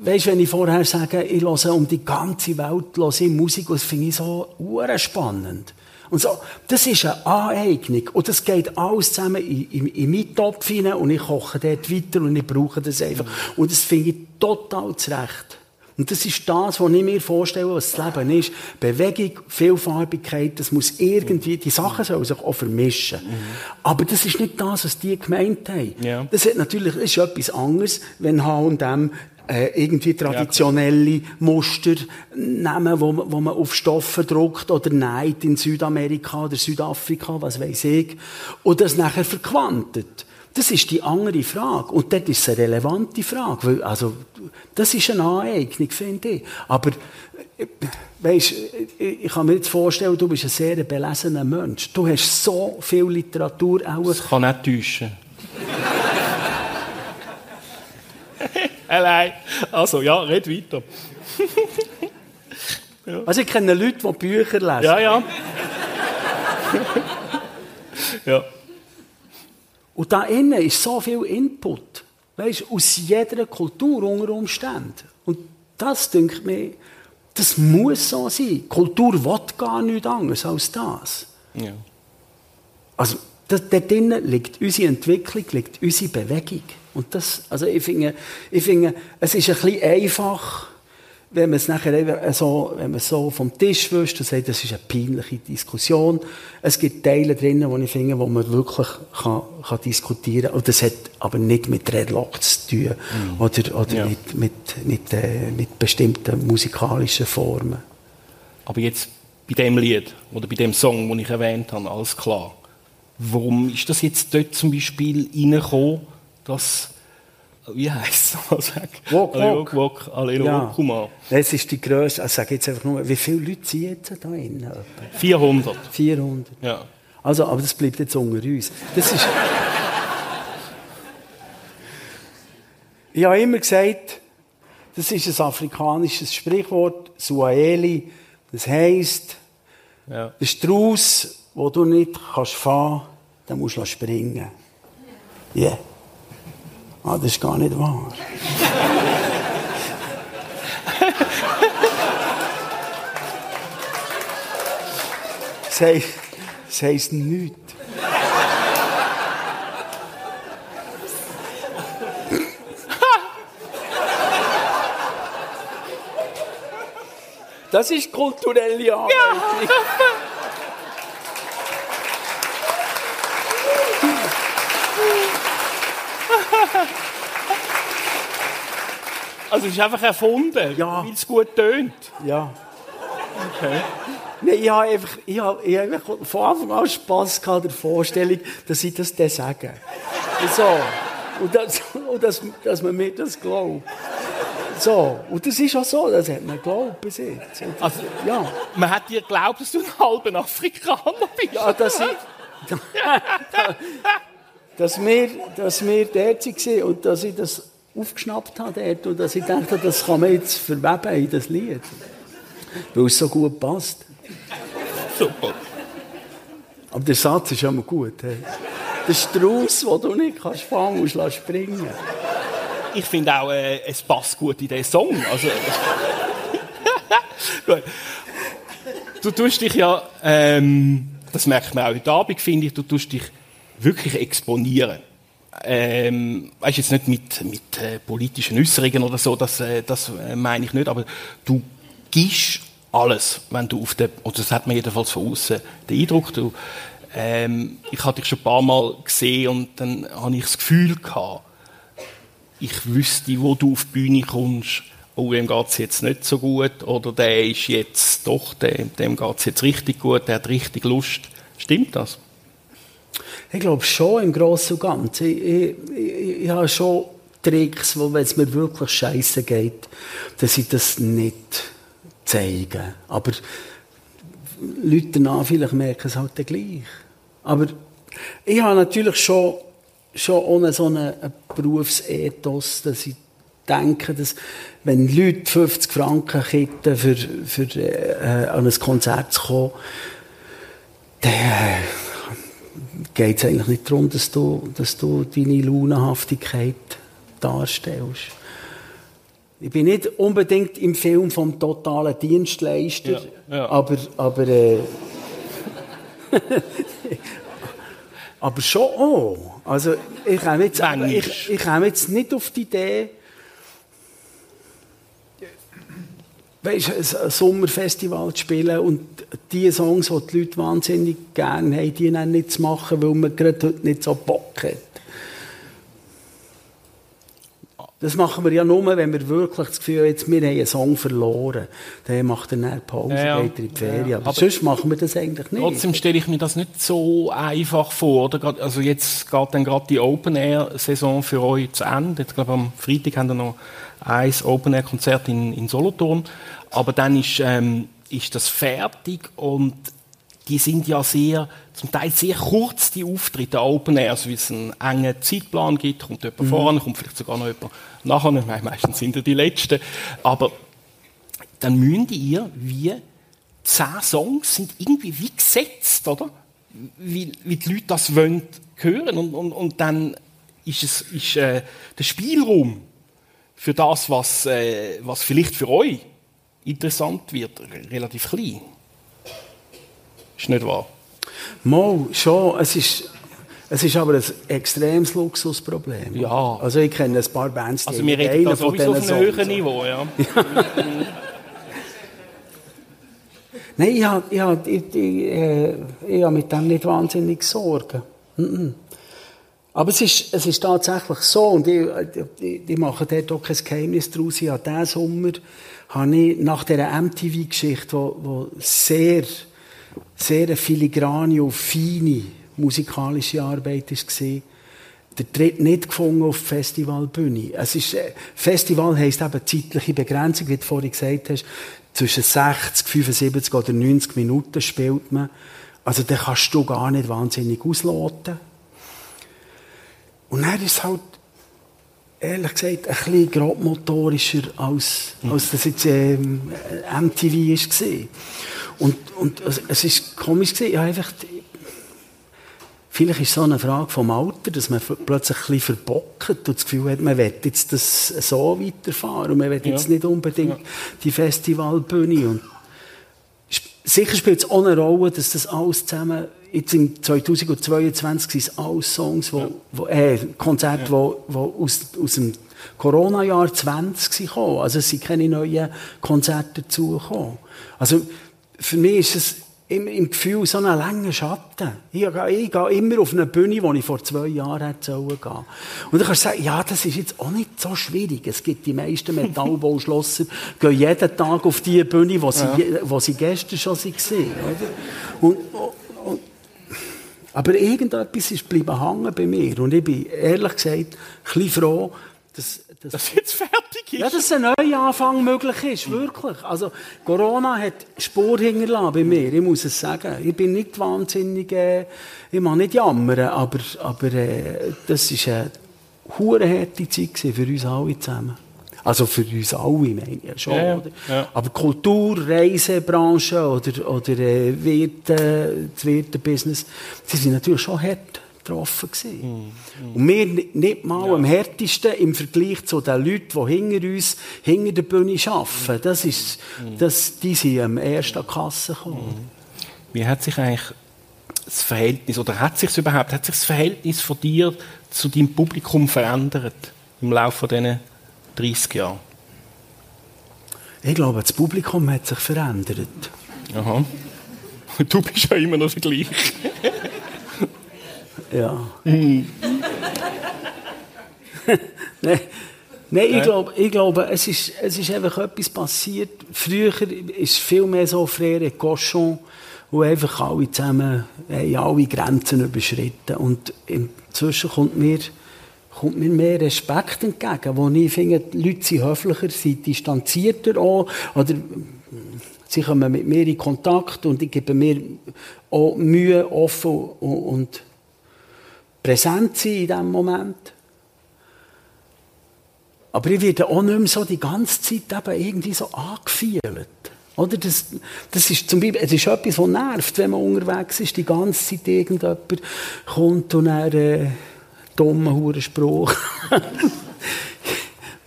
Weißt wenn ich vorher sage, ich höre um die ganze Welt höre ich Musik, das finde ich so spannend. Und so, das ist eine Aneignung. Und das geht alles zusammen in, in, in meinen Topf hinein und ich koche dort weiter und ich brauche das einfach. Und das finde ich total zurecht. Und das ist das, was ich mir vorstelle, was das Leben ist. Bewegung, Vielfarbigkeit, das muss irgendwie, die Sachen sollen sich auch vermischen. Mhm. Aber das ist nicht das, was die gemeint haben. Ja. Das hat natürlich, das ist etwas anderes, wenn H&M äh, irgendwie traditionelle Muster nehmen, wo, wo man auf Stoffe druckt oder neigt in Südamerika oder Südafrika, was weiß ich, und das nachher verquantet. Das ist die andere Frage. Und das ist eine relevante Frage. Weil, also, das ist eine Aneignung, finde ich. Aber, weißt, ich kann mir jetzt vorstellen, du bist ein sehr belesener Mensch. Du hast so viel Literatur auch. Das kann nicht täuschen. Allein. Also, ja, red weiter. ja. Also, ich kenne Leute, die Bücher lesen. Ja, ja. ja. Und da innen ist so viel Input. Weißt, aus jeder Kultur unter Umständen. Und das, denke mir, das muss so sein. Kultur will gar nichts anderes als das. Ja. Also, da, dort drinnen liegt unsere Entwicklung, liegt unsere Bewegung. Und das, also ich finde, ich finde, es ist ein bisschen einfach, wenn man es nachher so, wenn man so vom Tisch wischt und sagt, das ist eine peinliche Diskussion. Es gibt Teile drinnen, wo ich finde, wo man wirklich kann, kann diskutieren kann. Und das hat aber nicht mit Redlock zu tun. Mhm. Oder, oder ja. mit, mit, mit, äh, mit bestimmten musikalischen Formen. Aber jetzt bei dem Lied oder bei dem Song, den ich erwähnt habe, alles klar. Warum ist das jetzt dort zum Beispiel reingekommen, dass wie heisst es? Wok, wok. wok, ja. Das ist die Größe. Also sag jetzt einfach nur, wie viele Leute sind jetzt da drin? 400. 400. Ja. Also, aber das bleibt jetzt unter uns. Das ist. ich habe immer gesagt, das ist ein afrikanisches Sprichwort, Suaheli. Das heisst, ja. der Strauß, wo du nicht kannst fahren, den musst du springen. Ja. Yeah. Ah, das ist gar nicht wahr. das, heisst, das heisst nichts. Das ist kulturelle Arbeit. Ja. Also es ist einfach erfunden, ja. weil es gut tönt. Ja. Okay. Nein, ich habe einfach, ich habe, ich habe von Anfang an Spass gehabt der Vorstellung, dass ich das dann sage. So. Und, das, und das, dass man mir das glaubt. So. Und das ist auch so, das hat man geglaubt bis jetzt. Also, ja. Man hat dir geglaubt, dass du ein halber Afrikaner bist. Ja, dass ich... dass wir, dass wir dort waren und dass ich das aufgeschnappt habe dort und dass ich dachte, das kann man jetzt verweben in das Lied. Weil es so gut passt. Super. Aber der Satz ist immer gut. Hey. Der Strauß, den du nicht kannst fangen, musst du springen. Ich finde auch, äh, es passt gut in diesen Song. Also, du tust dich ja, ähm, das merkt man auch heute Abend, finde ich, du tust dich wirklich exponieren. Ähm, weißt jetzt nicht mit, mit äh, politischen Äußerungen oder so, das, äh, das äh, meine ich nicht, aber du gibst alles, wenn du auf der, oder das hat man jedenfalls von außen den Eindruck, du Ähm, ich hatte dich schon ein paar Mal gesehen und dann habe ich das Gefühl gehabt, ich wüsste, wo du auf die Bühne kommst. Oh, dem geht es jetzt nicht so gut. Oder der ist jetzt doch, dem, dem geht es jetzt richtig gut, der hat richtig Lust. Stimmt das? Ich glaube schon im Großen und Ganzen. Ich, ich, ich, ich habe schon Tricks, wo, wenn es mir wirklich scheiße geht, dass ich das nicht zeige. Aber Leute danach vielleicht merken es halt dann gleich. Aber ich habe natürlich schon, schon ohne so einen, einen Berufsethos, dass ich denke, dass wenn Leute 50 Franken kitten, für, für äh, an ein Konzert zu kommen, dann äh, geht es eigentlich nicht darum, dass du, dass du deine Launenhaftigkeit darstellst. Ich bin nicht unbedingt im Film vom totalen Dienstleister, Ja, ja. aber, aber, äh, aber schon auch. Also, ich komme jetzt, ich, ich jetzt nicht auf die Idee, weißt, ein ein Sommerfestival zu spielen und die Songs, die die Leute wahnsinnig gerne haben, die dann nicht zu machen, weil man gerade heute nicht so Bock hat. Das machen wir ja nur, wenn wir wirklich das Gefühl haben, jetzt, wir haben einen Song verloren. Dann macht er dann Pause, Ja, geht in die Ferien. Ja, aber, aber- sonst machen wir das eigentlich nicht. Trotzdem stelle ich mir das nicht so einfach vor. Oder? Also jetzt geht dann gerade die Open-Air-Saison für euch zu Ende. Ich glaube, am Freitag haben wir noch ein Open-Air-Konzert in, in Solothurn. Aber dann ist, ähm, ist das fertig und die sind ja sehr, zum Teil sehr kurz, die Auftritte, Open Air, also wie es einen engen Zeitplan gibt, kommt jemand vorne, kommt vielleicht sogar noch jemand nachher, meine, meistens sind ja die Letzten, aber dann müsst ihr wie zehn Songs sind irgendwie wie gesetzt, oder? Wie, wie die Leute das wollen hören und, und, und dann ist es ist, äh, der Spielraum für das, was, äh, was vielleicht für euch interessant wird, re- relativ klein. Ist nicht wahr? Mal, schon. Es ist, es ist aber ein extremes Luxusproblem. Ja. Also ich kenne ein paar Bands, die Also wir reden da sowieso auf einem höheren Niveau, ja. Nein, ich habe ich ich, ich, äh, ich hab mit dem nicht wahnsinnig Sorgen. Mhm. Aber es ist, es ist tatsächlich so, und ich, ich, ich mache dort auch kein Geheimnis daraus, ich habe diesen Sommer, habe ich nach dieser MTV-Geschichte, wo, wo sehr, sehr filigrane und feine musikalische Arbeit war, den Tritt nicht gefunden auf die Festivalbühne. Es ist, äh, Festival heisst eben zeitliche Begrenzung, wie du vorhin gesagt hast. Zwischen 60, 75 oder 90 Minuten spielt man. Also, da kannst du gar nicht wahnsinnig ausloten. Und dann ist halt, ehrlich gesagt, ein bisschen grobmotorischer, als, als das jetzt ähm, MTV war. Und, und es- es ist komisch gewesen, ich einfach, Vielleicht ist es so eine Frage vom Alter, dass man plötzlich ein bisschen verbockt und das Gefühl hat, man will jetzt das so weiterfahren und man will jetzt Ja. nicht unbedingt die Festivalbühne. Und sicher spielt es auch eine Rolle, dass das alles zusammen, jetzt im 2022 sind es alles Songs, wo, wo, äh, Konzerte, wo, wo aus, aus dem Corona-Jahr 20 sind gekommen. Also es sind keine neuen Konzerte dazugekommen. Also für mich ist es immer im Gefühl so ein langer Schatten. Ich, gehe- ich gehe immer auf eine Bühne, wo ich vor zwei Jahren hätte sollen gehen. Und dann kannst du sagen, ja, das ist jetzt auch nicht so schwierig. Es gibt die meisten Metallbauschlosser, gehen jeden Tag auf die Bühne, wo sie, je- wo sie gestern schon waren. Oder? Und, aber irgendetwas ist geblieben hängen bei mir. Und ich bin ehrlich gesagt ein bisschen froh, dass, dass Dass jetzt fertig ist. ja, dass ein Neuanfang möglich ist, wirklich. Also, Corona hat Spur hinterlassen bei mir, ich muss es sagen. Ich bin nicht wahnsinnig, äh, ich mag nicht jammern, aber, aber äh, das war eine hure harte Zeit für uns alle zusammen. Also für uns alle, meine ich ja schon. Ja, ja. Oder? Ja. Aber Kultur, Reisebranche oder, oder äh, Wirte, das Wirtenbusiness, die sind natürlich schon hart getroffen gewesen. Und wir ni- nicht mal am härtesten im Vergleich zu den Leuten, die hinter uns, hinter der Bühne arbeiten. Das ist, das, die sind am ersten an die Kasse gekommen. Wie hat sich eigentlich das Verhältnis, oder hat sich überhaupt, hat sich das Verhältnis von dir zu deinem Publikum verändert im Laufe dieser 30 Jahre? Ich glaube, das Publikum hat sich verändert. Aha. Du bist ja immer noch der gleiche. Ja. Nein, Nein, ich glaube, ich glaube es, ist, es ist einfach etwas passiert. Früher ist viel mehr so Frère Cochon, wo einfach alle zusammen alle Grenzen überschritten. Und inzwischen kommt mir, kommt mir mehr Respekt entgegen, wo ich finde, die Leute sind höflicher, sind distanzierter auch, oder sie kommen mit mir in Kontakt und ich gebe mir auch Mühe, offen und präsent sein in diesem Moment. Aber ich werde auch nicht mehr so die ganze Zeit eben irgendwie so angefühlt. Oder das, das ist zum Beispiel, es ist etwas, was nervt, wenn man unterwegs ist, die ganze Zeit irgendjemand kommt und er äh, dummen Hurenspruch. das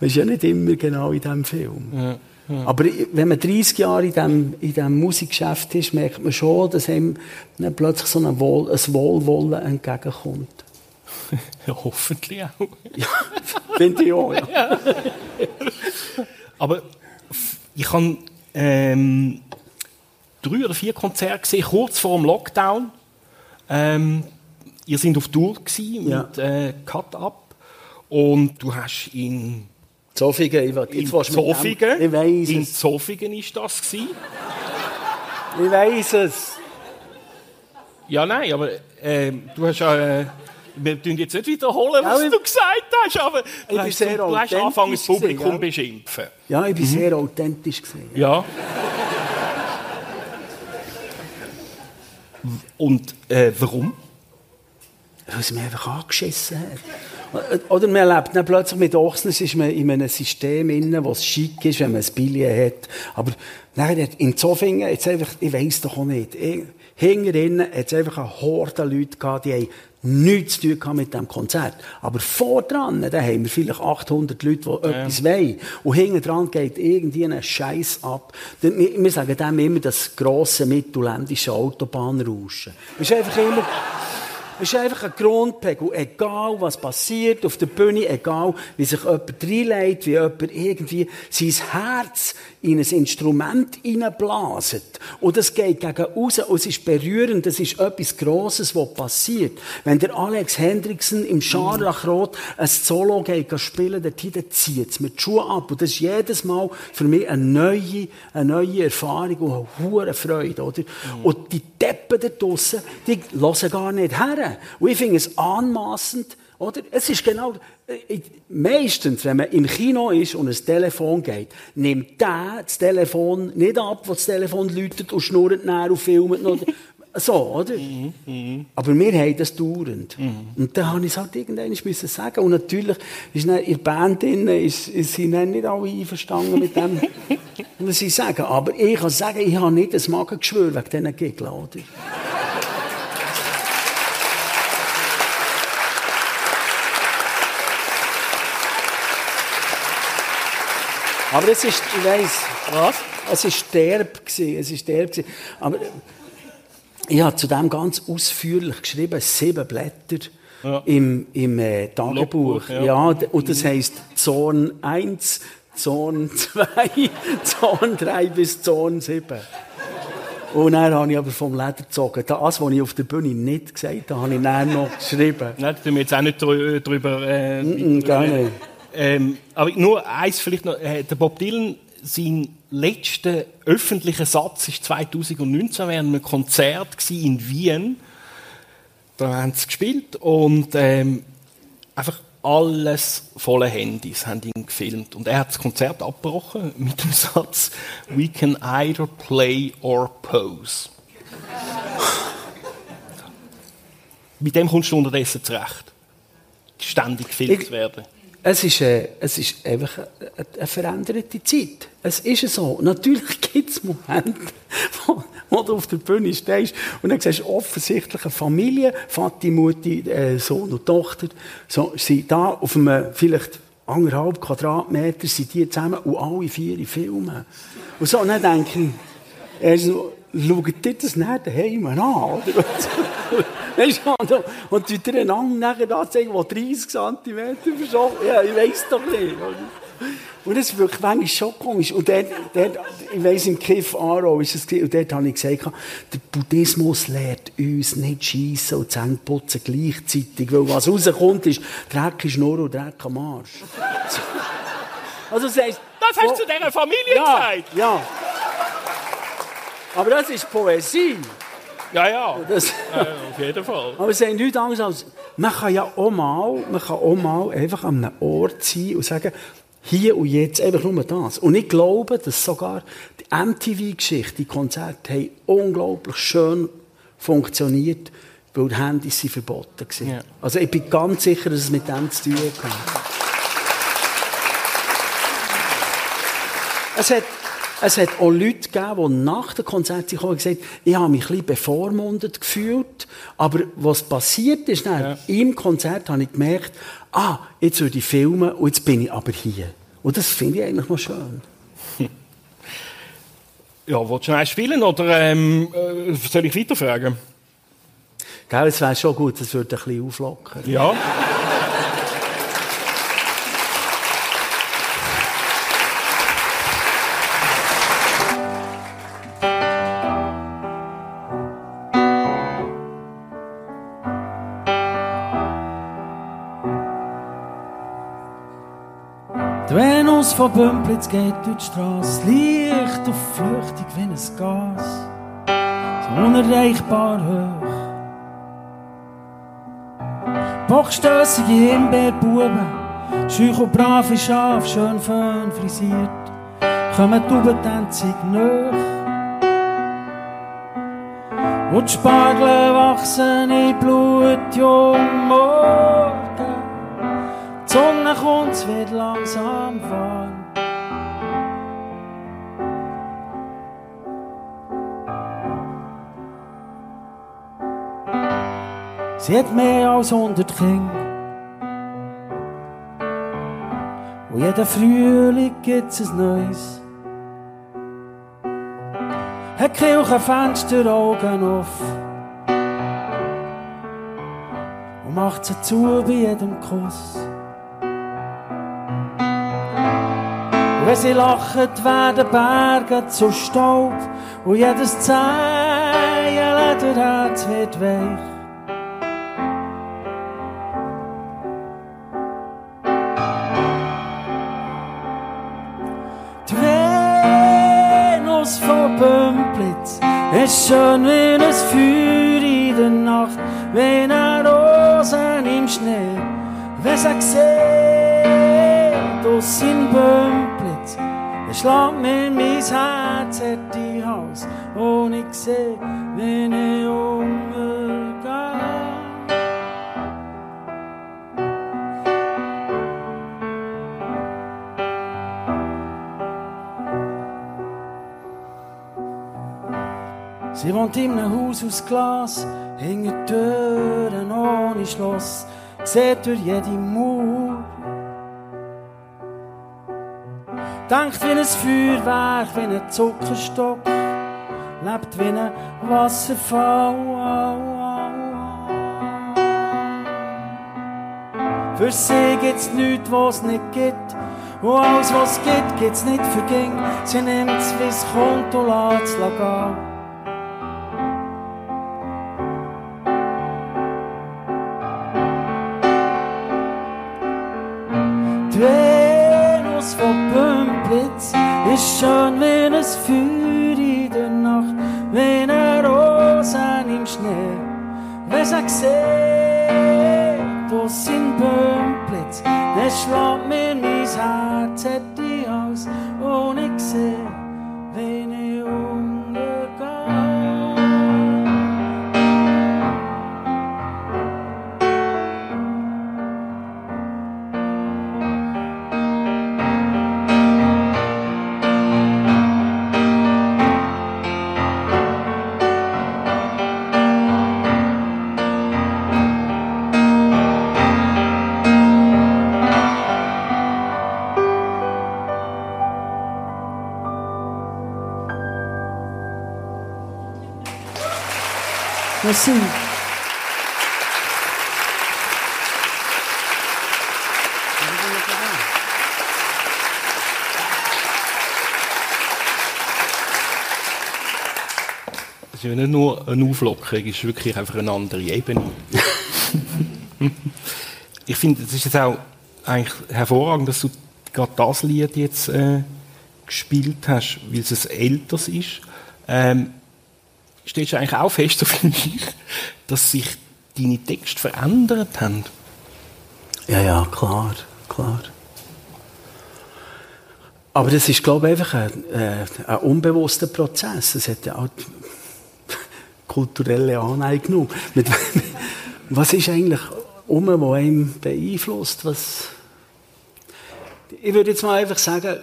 ist ja nicht immer genau in diesem Film. Ja, ja. Aber wenn man 30 Jahre in diesem, in diesem Musikgeschäft ist, merkt man schon, dass einem plötzlich so ein, Wohl, ein Wohlwollen entgegenkommt. Ja, hoffentlich auch. Ja, finde ich auch, ja. Aber ich habe ähm, drei oder vier Konzerte gesehen, kurz vor dem Lockdown. Ähm, ihr seid auf Tour gewesen Ja. mit äh, Cut Up und du hast in Zofingen, ich will, in jetzt dem- Zofingen, Ich weiss in es. Zofingen ist das gewesen. Ich weiss es. Ja, nein, aber ähm, du hast ja. Äh, wir tun jetzt nicht wiederholen, was Ja, du gesagt hast, aber du hast, sehr du hast angefangen, das Publikum gewesen, ja. beschimpfen. Ja, ich bin sehr authentisch gesehen. Ja. Und äh, warum? Weil es mich einfach angeschissen hat. Oder man lebt dann plötzlich mit Ochsners ist man in einem System inne, wo es schick ist, wenn man ein Billet hat. Aber nein, in Zofingen, jetzt einfach, ich weiss doch auch nicht, ich- hinter innen hat es einfach eine Horde Leute gehabt, die haben nichts zu tun mit diesem Konzert. Aber vor dran, da haben wir vielleicht 800 Leute, die etwas wollen. Und hinten dran geht irgendwie ein Scheiß ab. Wir, sagen dem immer das grosse mittelländische Autobahnrauschen. Es ist einfach immer, es ist einfach ein Grundpegel. Egal, was passiert auf der Bühne, egal, wie sich jemand reinlegt, wie jemand irgendwie sein Herz in ein Instrument hineinblaset. Und das geht gegen raus und es ist berührend, es ist etwas Grosses, was passiert. Wenn der Alex Hendrickson im Scharlachrot ein Solo geht spielen, dann zieht es mit den Schuhen ab. Und das ist jedes Mal für mich eine neue, eine neue Erfahrung und eine hohe Freude, oder? Und die Deppen da draussen, die hören gar nicht her. Und ich finde es anmassend, oder? Es ist genau, äh, meistens, wenn man im Kino ist und ein Telefon geht, nimmt der das Telefon nicht ab, wo das Telefon läutet und schnurrt näher und filmt noch. So, oder? Aber wir haben das dauernd. Und dann habe ich es halt irgendwann müssen sagen. Und natürlich ist dann in der Band drin, ist, ist sind dann nicht alle einverstanden mit dem, was sie sagen. Aber ich kann sagen, ich habe nicht ein Magengeschwür wegen diesen Gegnern, oder? Aber es ist, ich weiss, Was? es ist derb gewesen, es ist derb gewesen. Aber äh, ich habe zu dem ganz ausführlich geschrieben, sieben Blätter Ja. im, im äh, Tagebuch. Logbuch, ja. ja. und das heisst Zorn 1, Zorn 2, Zorn 3 bis Zorn 7. Und dann habe ich aber vom Leder gezogen. Das, was ich auf der Bühne nicht gesagt habe, habe ich dann noch geschrieben. Nein, da tun wir jetzt auch nicht drü- drüber. Äh, Mm, gar nicht. Ähm, aber nur eins vielleicht noch. Äh, der Bob Dylan, sein letzter öffentlicher Satz war 2019 während einem Konzert in Wien. Da haben sie gespielt und ähm, einfach alles voller Handys haben ihn gefilmt. Und er hat das Konzert abgebrochen mit dem Satz «We can either play or pose». mit dem kommst du unterdessen zurecht. Ständig gefilmt Ich- werden. Es ist, äh, es ist einfach eine, eine veränderte Zeit. Es ist so. Natürlich gibt es Momente, wo, wo du auf der Bühne stehst und dann siehst du offensichtlich eine Familie, Vati, Mutti, äh, Sohn und Tochter, so, sind da auf einem vielleicht anderthalb Quadratmeter, sind die zusammen und alle vier filmen. Und so, und dann denke ich, also, schaut ihr das nicht daheim an, oder? Weißt du, und, und ihr einander nachher da zeigen, wo 30 cm verschoben Ja, ich weiß doch nicht. Und das ist wirklich manchmal schon komisch. Und dort, dort, ich weiss, im Kiff Aarau ist es, und dort habe ich gesagt, der Buddhismus lehrt uns nicht schiessen und Zähne putzen gleichzeitig, weil was rauskommt ist, Dreck ist nur und Dreck am Arsch. Also das heisst, Das hast du zu dieser Familie ja, gesagt? ja. Aber das ist Poesie. Ja, ja. Das, ja auf jeden Fall. aber es ist nichts anderes als, man kann ja auch mal, man kann auch mal einfach an einem Ort sein und sagen, hier und jetzt einfach nur das. Und ich glaube, dass sogar die MTV-Geschichte, die Konzerte, haben unglaublich schön funktioniert, weil die Handys sind verboten waren. Ja. Also ich bin ganz sicher, dass es mit dem zu tun hat. Es hat, es hat auch Leute gegeben, die nach dem Konzert gekommen und gesagt ich habe mich ein bisschen bevormundet gefühlt. Aber was passiert ist, dann, Ja. im Konzert habe ich gemerkt, ah, jetzt würde ich filmen und jetzt bin ich aber hier. Und das finde ich eigentlich noch schön. Ja, willst du noch spielen oder ähm, äh, soll ich weiterfragen? Gell, es wäre schon gut, das würde ein bisschen auflockern. Ja. Von Bümplitz geht durch die Straße, Licht und flüchtig wie ein Gas, so unerreichbar hoch. Bockstössige Himbeerbuben, schüch und brave Schaf, schön fein frisiert, kommen die Ubentänzig nach. Und die Spargel wachsen in blutjung Morgen. Die Sonne kommt, es wird langsam warm. Sie hat mehr als 100 Kinder. Und jeden Frühling gibt's ein neues. Hat Kirchenfenster Augen auf. Und macht sie zu bei jedem Kuss. Und wenn sie lacht, werden Berge zu Staub. Und jedes Zeilen der Herz wird weich. Die Venus von Bümplitz ist schön wie ein Feuer in der Nacht, wie eine Rosen im Schnee. Wenn sie sieht, aus in Bümplitz, schlägt mir mein Herz in die Haus und ich seh, wie ich untergehe. Sie wohnt in einem Haus aus Glas, hinter Türen ohne Schloss, sieht durch jede Mauer. Denkt wie ein Feuerwerk, wie ein Zuckerstock, lebt wie ein Wasserfall. Für sie gibt's nichts, was nicht gibt. Und alles, was gibt, gibt's nicht für ging. Sie nimmt's, wie's kommt und lässt's gehen. Wie ein Feuer in der Nacht, wie eine Rosen im Schnee. Wenn sie sieht, aus in Bümplitz, dann schlägt mir mein Herz Merci. Es ist ja nicht nur eine Auflockerung, es ist wirklich einfach eine andere Ebene. ich finde, es ist jetzt auch eigentlich hervorragend, dass du gerade das Lied jetzt äh, gespielt hast, weil es älter ist. Ähm, stellst du eigentlich auch fest, so finde ich, dass sich deine Texte verändert haben? Ja, ja, klar, klar. Aber das ist, glaube ich, einfach ein, äh, ein unbewusster Prozess. Es hat ja auch kulturelle Aneignung. Mit, was ist eigentlich um, was einem beeinflusst? Was ich würde jetzt mal einfach sagen,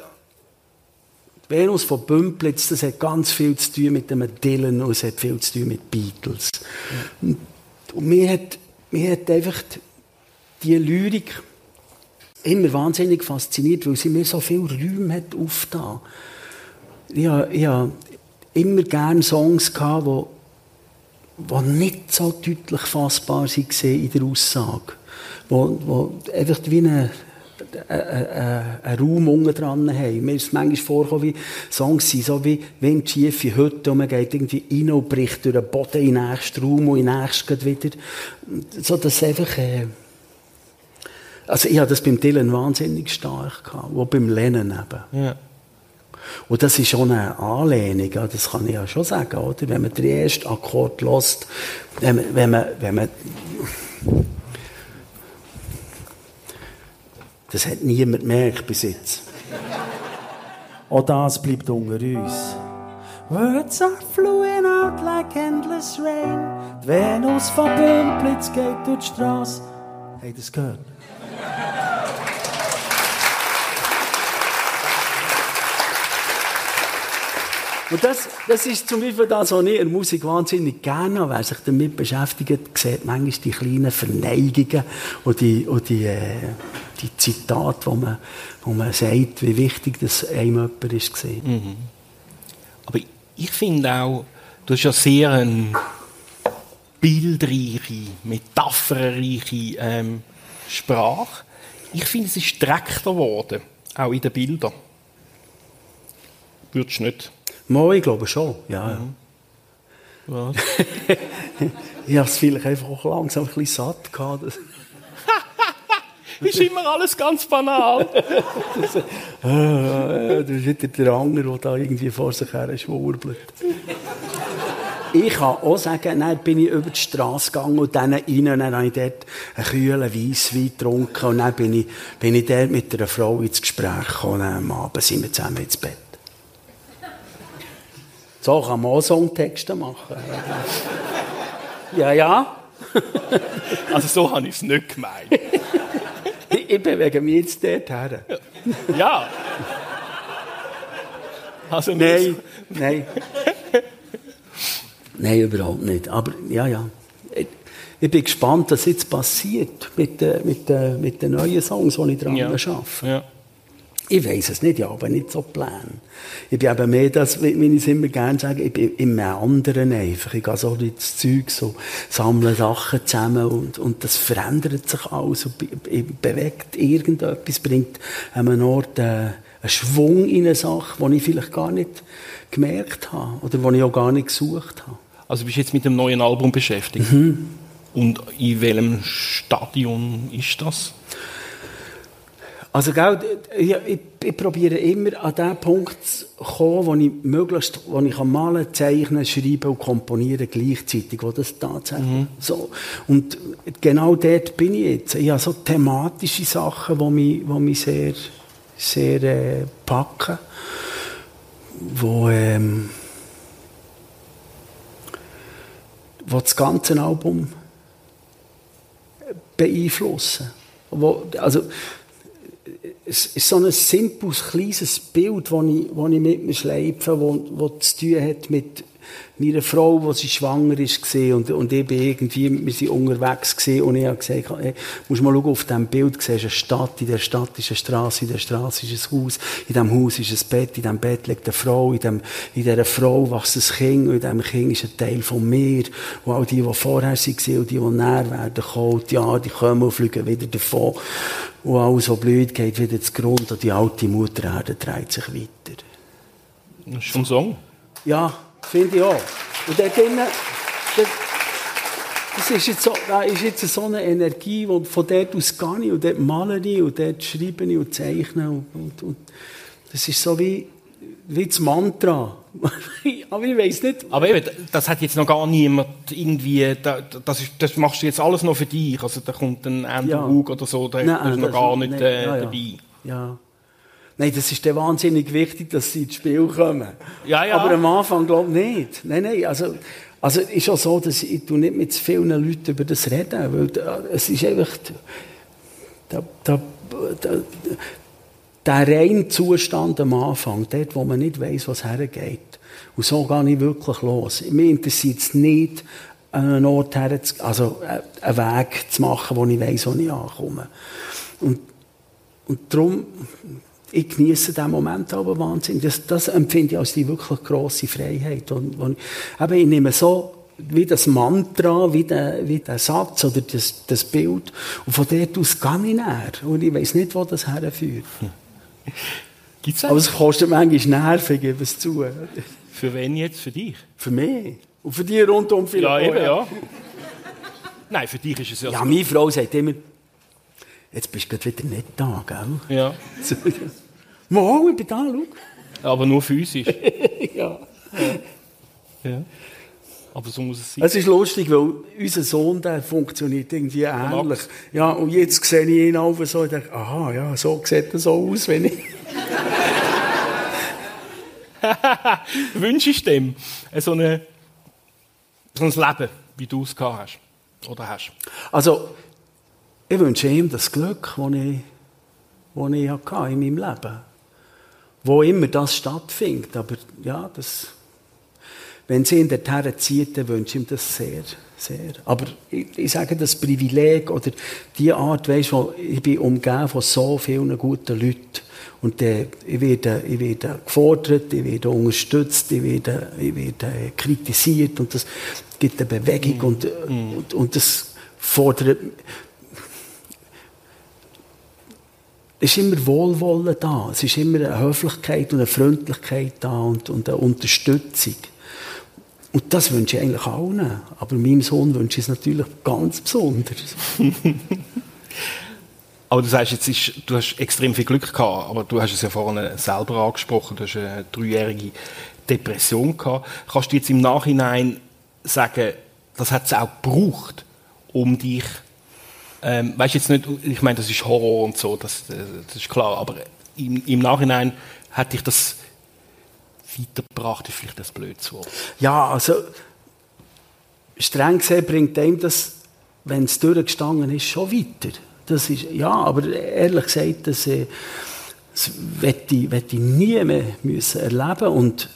Venus von Bümplitz, das hat ganz viel zu tun mit dem Dylan und es hat viel zu tun mit Beatles. Ja. Und, und mir hat, mir hat einfach die Lyrik immer wahnsinnig fasziniert, weil sie mir so viele Räume hat aufgetan. Ich ich habe immer gerne Songs gehabt, die, die nicht so deutlich fassbar waren in der Aussage. Wo, wo einfach wie eine, einen, einen Raum unten dran haben. Mir ist es manchmal vorgekommen, wie Songs sind, so wie windschiefe Hütte und man geht irgendwie rein und bricht durch den Boden in den nächsten Raum und in den nächsten wieder. So, dass einfach, äh, also ich habe das beim Dylan wahnsinnig stark gehabt, auch beim Lennon eben. Ja. Und das ist schon eine Anlehnung, das kann ich ja schon sagen, oder? Wenn man den ersten Akkord lässt, wenn man, wenn man, wenn man das hat niemand gemerkt bis jetzt. Auch das bleibt unter uns. Words are flowing out like endless rain. Die Venus von Bümplitz geht durch die Straße. Ihr das gehört? Und das, das ist zum Beispiel das, was ich in Musik wahnsinnig gerne habe. Wer sich damit beschäftigt, sieht manchmal die kleinen Verneigungen und die, und die, äh, die Zitate, wo man, wo man sagt, wie wichtig das einem jemand ist. Mhm. Aber ich finde auch, du hast ja sehr eine bildreiche, metapherreiche ähm, Sprache. Ich finde, es ist direkter geworden, auch in den Bildern. Würdest du nicht Mal, ich glaube schon, ja. ja. Was? ich habe es vielleicht einfach auch langsam ein bisschen satt gehabt. ist immer alles ganz banal. das, äh, das ist wieder der Anger, der da irgendwie vor sich her schwurbelt. Ich kann auch sagen, dann bin ich über die Straße gegangen und dann rein, und dann habe ich dort einen kühlen Weisswein getrunken und dann bin ich, bin ich dort mit einer Frau ins Gespräch gekommen und am Abend sind wir zusammen ins Bett. So kann man auch Songtexte machen. ja, ja. also so habe ich es nicht gemeint. ich bewege mich jetzt dort her. ja. Also nein, nein. nein, überhaupt nicht. Aber ja, ja. Ich bin gespannt, was jetzt passiert mit den, mit mit den neuen Songs, die ich dran ja. arbeite. Ja. Ich weiß es nicht, ja, aber nicht so plan. Ich bin eben mehr das, wie ich es immer gerne sage, ich bin immer anderen einfach. Ich gehe so ins Zeug, so, sammle Sachen zusammen und, und das verändert sich alles und bewegt irgendetwas, bringt an einem Ort äh, einen Schwung in eine Sache, den ich vielleicht gar nicht gemerkt habe oder den ich auch gar nicht gesucht habe. Also bist du jetzt mit dem neuen Album beschäftigt? Mhm. Und in welchem Stadion ist das? Also, gell, ich, ich, ich, probiere immer an den Punkt zu kommen, wo ich möglichst, wo ich malen, zeichnen, schreiben und komponieren gleichzeitig, wo das tatsächlich mhm. so. Und genau dort bin ich jetzt. Ich habe so thematische Sachen, die mich, die mich sehr, sehr äh, packen, wo, ähm, wo das ganze Album beeinflussen. Wo, also, es ist so ein simples, kleines Bild, das ich, ich mit mir schleife, das zu tun hat mit meiner Frau, wo sie schwanger ist, und, und ich bin irgendwie, wir sind unterwegs gewesen, und ich habe gesagt, hey, musst mal schauen, auf diesem Bild siehst eine Stadt, in der Stadt ist eine Straße, in der Straße ist ein Haus, in diesem Haus ist ein Bett, in diesem Bett liegt eine Frau, in, dem, in dieser Frau wächst ein Kind, und in diesem Kind ist ein Teil von mir, und all die, die vorher waren, und die, die näher werden kommen, ja, die kommen und fliegen wieder davon, und alles, was blöd geht, wieder zu Grund, und die alte Mutter Erde dreht sich weiter. Das ist ein Song? Ja, Finde ich auch. Und dort drinnen, das ist jetzt so, da ist jetzt so eine Energie, wo von dort aus gehe ich und dort male ich und dort schreibe ich und zeichne und, und, und das ist so wie, wie das Mantra. Aber ich weiß nicht. Aber eben, das hat jetzt noch gar niemand irgendwie, das, ist, das machst du jetzt alles noch für dich. Also da kommt ein Andrew ja. Hug oder so, der Nein, ist noch gar nicht nicht äh, ja, ja. dabei. Ja. Nein, das ist dann wahnsinnig wichtig, dass sie ins Spiel kommen. Ja, ja. Aber am Anfang glaube ich nicht. Nein, nein, also, also es ist auch so, dass ich nicht mit vielen Leuten über das reden, weil da, es ist einfach, da, da, da, der reine Zustand am Anfang, dort, wo man nicht weiß, was hergeht. Und so gehe ich wirklich los. Mir interessiert es nicht, einen Ort her, also äh, einen Weg zu machen, wo ich weiß, wo ich ankomme. Und, und darum, ich genieße diesen Moment aber wahnsinnig. Das, das empfinde ich als die wirklich grosse Freiheit. Und, und eben, ich nehme so wie das Mantra, wie der, wie der Satz oder das, das Bild. Und von dort aus gehe ich näher. Und ich weiß nicht, wo das herführt. Gibt's Aber es kostet manchmal Nerven, ich gebe es zu. Für wen jetzt? Für dich? Für mich. Und für die rundum vielleicht Ja, eben, ja. Nein, für dich ist es ja Ja, meine Frau sagt immer, jetzt bist du wieder nicht da, gell? Ja. Mal, ich bin da, schau. Aber nur physisch. ja. ja. ja. Aber so muss es sein. Es ist lustig, weil unser Sohn, der funktioniert irgendwie ähnlich. Ja, und jetzt sehe ich ihn auf so und denke, aha, ja, so sieht er so aus, wenn ich... Wünschst du dem so, eine, so ein Leben, wie du es gehabt hast? Oder hast? Also, ich wünsche ihm das Glück, das ich, das ich hatte in meinem Leben. Wo immer das stattfindet. Aber ja, das wenn sie ihn dorthin zieht, dann wünsche ich ihm das sehr, sehr. Aber ich, ich sage, das Privileg oder die Art, weißt du, ich bin umgeben von so vielen guten Leuten. Und äh, ich, werde, ich werde gefordert, ich werde unterstützt, ich werde, ich werde kritisiert und das gibt eine Bewegung mm. und, mm. und, und das fordert es ist immer Wohlwollen da, es ist immer eine Höflichkeit und eine Freundlichkeit da und, und eine Unterstützung. Und das wünsche ich eigentlich allen. Aber meinem Sohn wünsche ich es natürlich ganz besonders. aber du sagst, jetzt ist, du hast extrem viel Glück gehabt, aber du hast es ja vorhin selber angesprochen, du hast eine dreijährige Depression gehabt. Kannst du jetzt im Nachhinein sagen, das hat es auch gebraucht, um dich, ähm, weißt jetzt nicht, ich meine, das ist Horror und so, das, das ist klar, aber im, im Nachhinein hat dich das weitergebracht, ist vielleicht das blödes Wort. Ja, also streng gesehen bringt einem das, wenn es durchgestanden ist, schon weiter. Das ist, ja, aber ehrlich gesagt, das, äh, das werde ich, ich nie mehr müssen erleben und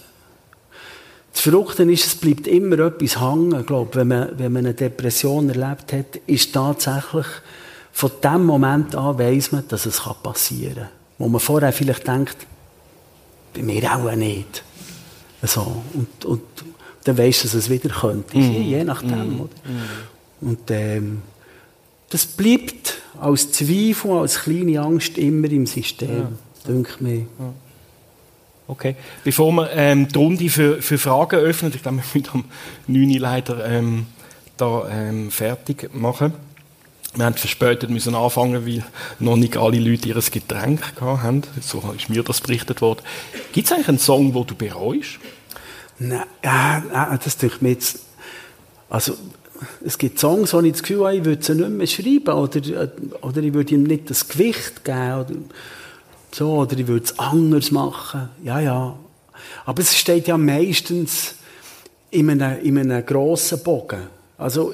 das Verrückte ist, es bleibt immer etwas hängen, glaube wenn man, wenn man eine Depression erlebt hat, ist tatsächlich von dem Moment an weiss man, dass es passieren kann. Wo man vorher vielleicht denkt, bei mir auch nicht. So, und, und dann weisst du, dass es wieder könnte. Mm. Je nachdem. Mm. Oder? Und ähm, das bleibt als Zweifel, als kleine Angst immer im System, ja. denke mir. Ja. Okay. Bevor wir ähm, die Runde für, für Fragen öffnen, ich glaube, wir müssen am 9. leider ähm, da ähm, fertig machen. Wir haben verspätet müssen anfangen, weil noch nicht alle Leute ihr Getränk haben. So ist mir das berichtet worden. Gibt es eigentlich einen Song, den du bereust? Nein, ja, das tue ich mir jetzt... Also, es gibt Songs, wo ich das Gefühl habe, ich würde sie nicht mehr schreiben oder, oder ich würde ihm nicht das Gewicht geben oder so, oder ich würde es anders machen. Ja, ja. Aber es steht ja meistens in einem, in einem grossen Bogen. Also,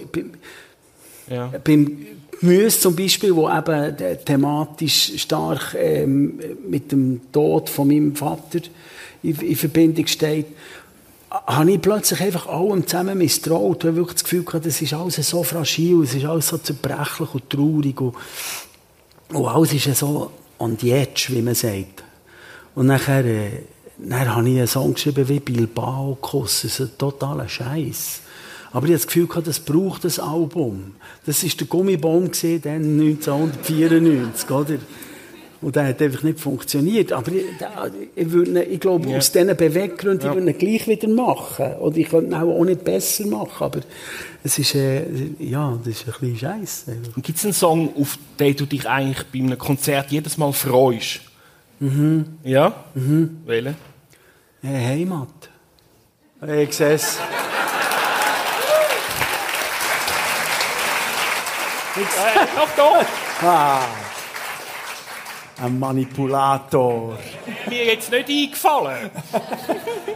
ja. beim Gemüse zum Beispiel, wo eben thematisch stark ähm, mit dem Tod von meinem Vater in, in Verbindung steht, habe ich plötzlich einfach allem zusammen misstraut, weil ich wirklich das Gefühl hatte, das ist alles so fragil, es ist alles so zerbrechlich und traurig und, und alles ist so the edge, wie man sagt. Und nachher, äh, dann habe ich einen Song geschrieben wie Bilbao-Kuss, das ist ein totaler Scheiß. Aber ich hatte das Gefühl, das braucht ein Album. Das war der Gummibaum, dann 1994, oder? Und der hat einfach nicht funktioniert. Aber ich, ich, würde ich glaube, Ja. aus diesen Beweggründen, Ja. ich würde ihn gleich wieder machen. Und ich könnte ihn auch nicht besser machen. Aber es ist, äh, ja, das ist ein bisschen scheiße. Gibt es einen Song, auf den du dich eigentlich bei einem Konzert jedes Mal freust? Mhm. Ja? Mhm. Welchen? Hey, Heimat. Ich sehe es. Ach da! Ah, ein Manipulator. Mir jetzt nicht eingefallen.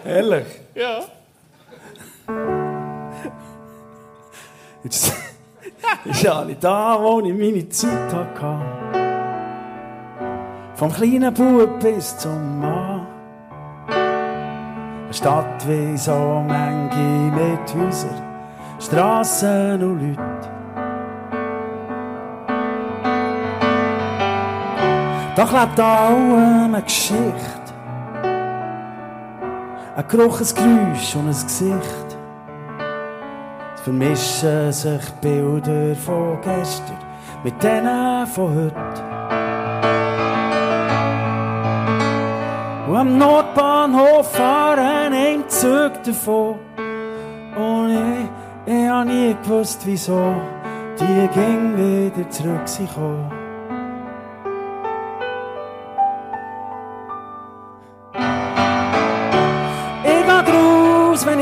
Ehrlich? Ja. Jetzt ist ja nicht da, wo ich meine Zeit hatte. Vom kleinen Bub bis zum Mann. Eine Stadt wie so manche mit Häusern, Strassen und Leuten. Doch lebt auch eine Geschichte. Ein Geruch, ein Geräusch und ein Gesicht. Es vermischen sich Bilder von gestern mit denen von heute. Und am Nordbahnhof fahren ein Zug davon. Und ich, ich hab nie gewusst, wieso die ging wieder zurück sie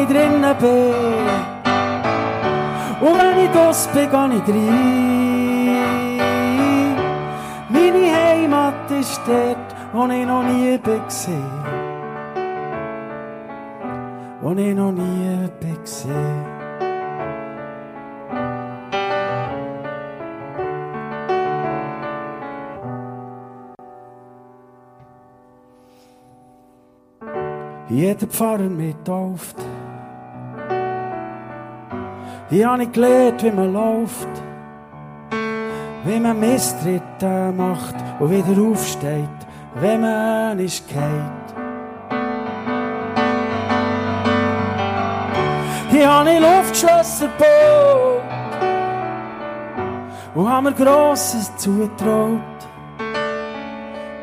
ich drinnen bin. Und wenn ich das bin, geh ich rein. Meine Heimat ist dort, wo ich noch nie gesehen. Wo ich noch nie gesehen. Jeder Pfarrer mittauft. Ich habe nicht gelernt, wie man läuft, wie man Misstritte macht und wieder aufsteht, wenn man ist geht. Ich habe nicht Luftschlösser gebaut und habe mir Grosses zugetraut.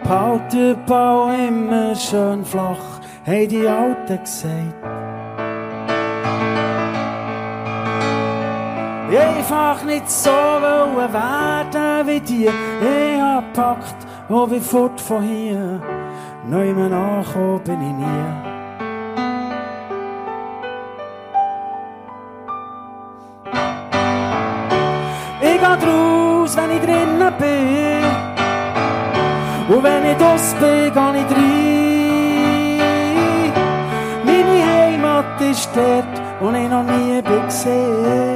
Behalte Bau immer schön flach, haben die Alten gesagt. Ich einfach nicht so wollen werden wie die. Ich hab gepackt und bin fort von hier. Neu mehr angekommen bin ich nie. Ich geh draus, wenn ich drinnen bin. Und wenn ich draus bin, geh ich rein. Meine Heimat ist dort, wo ich noch nie bin gesehen.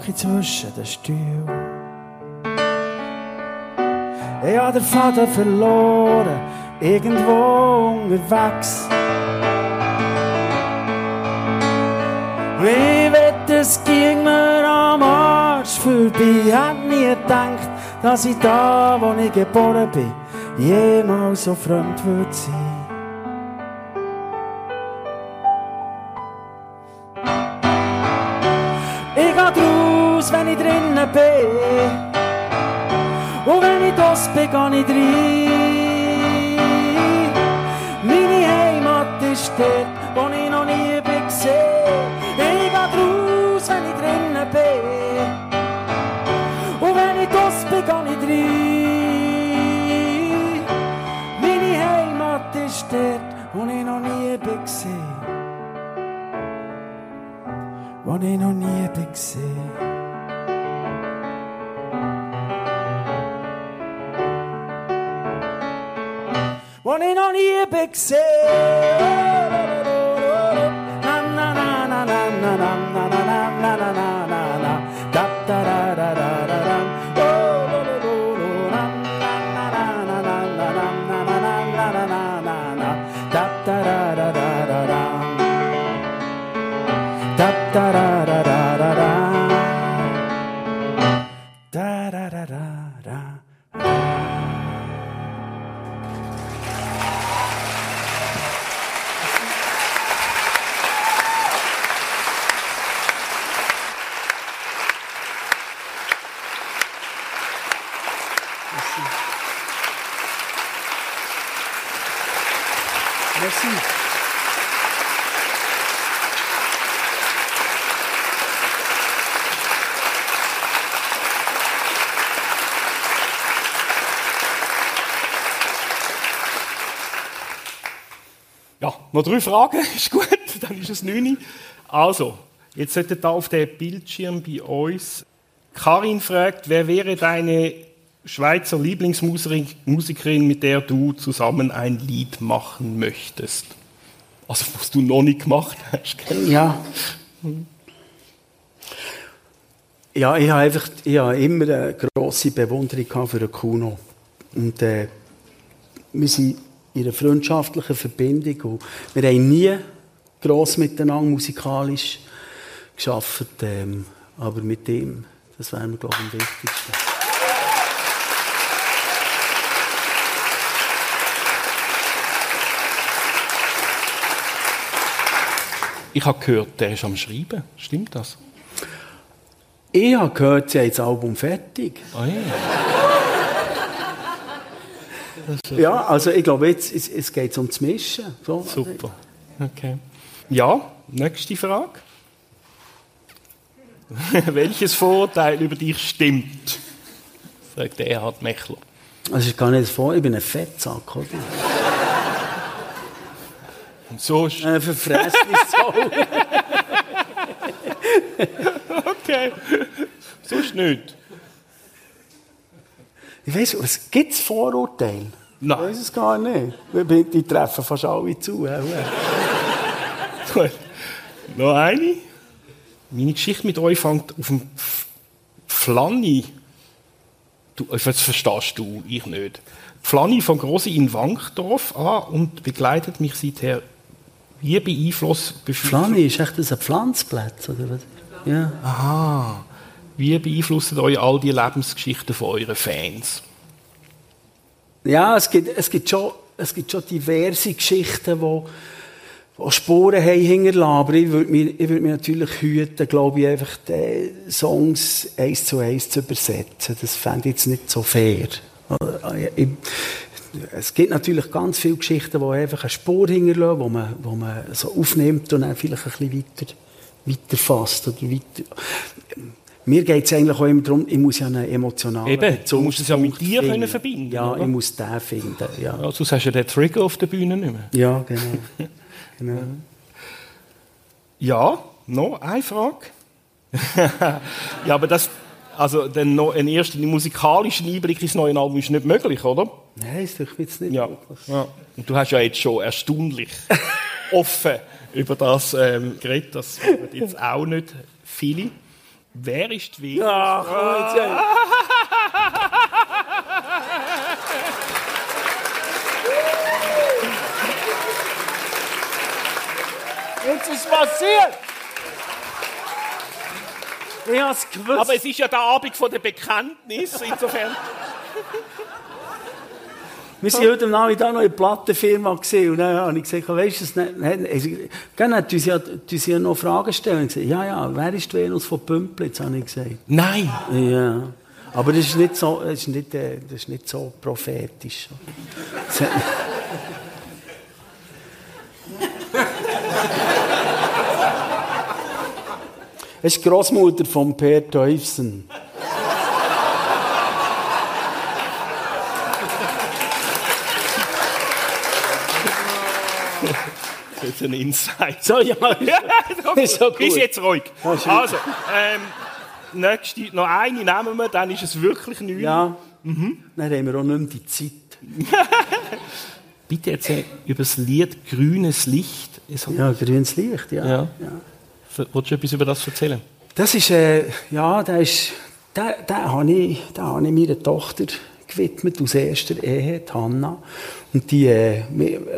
hocke zwischen den Stühlen. Ich hab den Faden verloren, irgendwo unterwegs. Wie wett es ging mir am Arsch vorbei, hab nie gedacht, dass ich da, wo ich geboren bin, jemals so fremd würde sein. Ich das geh ich rein. Meine Heimat ist dort, wo ich noch nie bin gesehen. Ich geh draus, wenn ich drinnen bin. Und wenn ich das geh ich rein. Meine Heimat ist dort, wo ich noch nie bin gesehen. Wo ich noch nie bin gesehen. Wo ich noch nie noch drei Fragen, ist gut, dann ist es neun. Also, jetzt sollte da auf dem Bildschirm bei uns. Karin fragt, wer wäre deine Schweizer Lieblingsmusikerin, mit der du zusammen ein Lied machen möchtest? Also, was du noch nicht gemacht hast. gell? Ja. Ja, ich habe einfach ich habe immer eine grosse Bewunderung für Kuno. Und äh, wir sind in einer freundschaftlichen Verbindung und wir haben nie gross miteinander musikalisch geschafft, ähm, aber mit ihm, das wäre mir glaube ich am wichtigsten. Ich habe gehört, der ist am Schreiben. Stimmt das? Ich habe gehört, sie haben das Album fertig. Ah ja. Ja, also ich glaube, jetzt es, es geht ums Mischen. So. Super. Okay. Ja, nächste Frage. Welches Vorurteil über dich stimmt? Fragt Erhard Mechler. Also ich gar nicht vor, ich bin ein Fettsack, oder? Und so ist Ein verfressenes Sau. okay. So ist nicht. Ich weiss, was gibt es Vorurteile? Nein. Ich weiß es gar nicht. Die die treffen fast alle zu. Gut. Noch eine. Meine Geschichte mit euch fängt auf dem Flanni. Du, äh, das verstehst du, ich nicht. Flanni von Grosi in Wankdorf an und begleitet mich seither. Wie beeinflusst... Flanni, ist echt das ein Pflanzplatz, oder was? Ja. Aha. Wie beeinflussen euch all die Lebensgeschichten von euren Fans? Ja, es gibt, es gibt, schon, es gibt schon diverse Geschichten, die, die Spuren haben hinterlassen. Aber ich würde mich, ich würde mich natürlich hüten, glaube ich, einfach die Songs eins zu eins zu übersetzen. Das fände ich jetzt nicht so fair. Es gibt natürlich ganz viele Geschichten, die einfach eine Spur hinterlassen, wo man, wo man so aufnimmt und dann vielleicht ein bisschen weiter, weiterfasst oder weiter. Mir geht es eigentlich auch immer darum, ich muss ja einen emotionalen Eben, du musst es ja mit dir finden. können verbinden, Ja, oder? ich muss den finden. Ja, Ja, sonst hast du den Trigger auf der Bühne nicht mehr. ja genau. genau. Ja, noch eine Frage. ja, aber das, also dann noch ein ersten musikalischen Einblick ins neue Album ist nicht möglich, oder? Nein, ist doch jetzt nicht Ja. möglich. ja. Und du hast ja jetzt schon erstaunlich offen über das ähm, geredet, das hören jetzt auch nicht viele. Wer ist Venus? Ach, komm jetzt, ja. Jetzt ist passiert! Ich hab's gewusst. Aber es ist ja der Abend von der Bekenntnis, insofern. Wir waren heute Nachmittag noch in der Plattenfirma gewesen, und dann habe ich gesagt, weisst du es nicht? Dann- Genau, du ja, du ja noch Fragen stellen. Ich gesagt, ja, ja, wer ist die Venus von Pümplitz, habe ich gesagt. Nein. Ja. Aber das ist nicht so, das ist nicht, äh, das ist nicht so prophetisch. Hat- Das ist die Großmutter von Per Teufsen. Das ist ein Insight. So, ja, ist so. Ist jetzt ruhig. Ja, schön. Also, ähm, nächste, noch eine nehmen wir, dann ist es wirklich nichts. Ja. Dann haben wir auch nicht mehr die Zeit. Bitte erzähl über das Lied Grünes Licht. Ja, grünes Licht, ja. Ja. Wolltest du etwas über das erzählen? Das ist, äh, ja, der ist, der, der habe ich, den habe ich meiner Tochter gewidmet, aus erster Ehe, die Hanna. Und die, äh,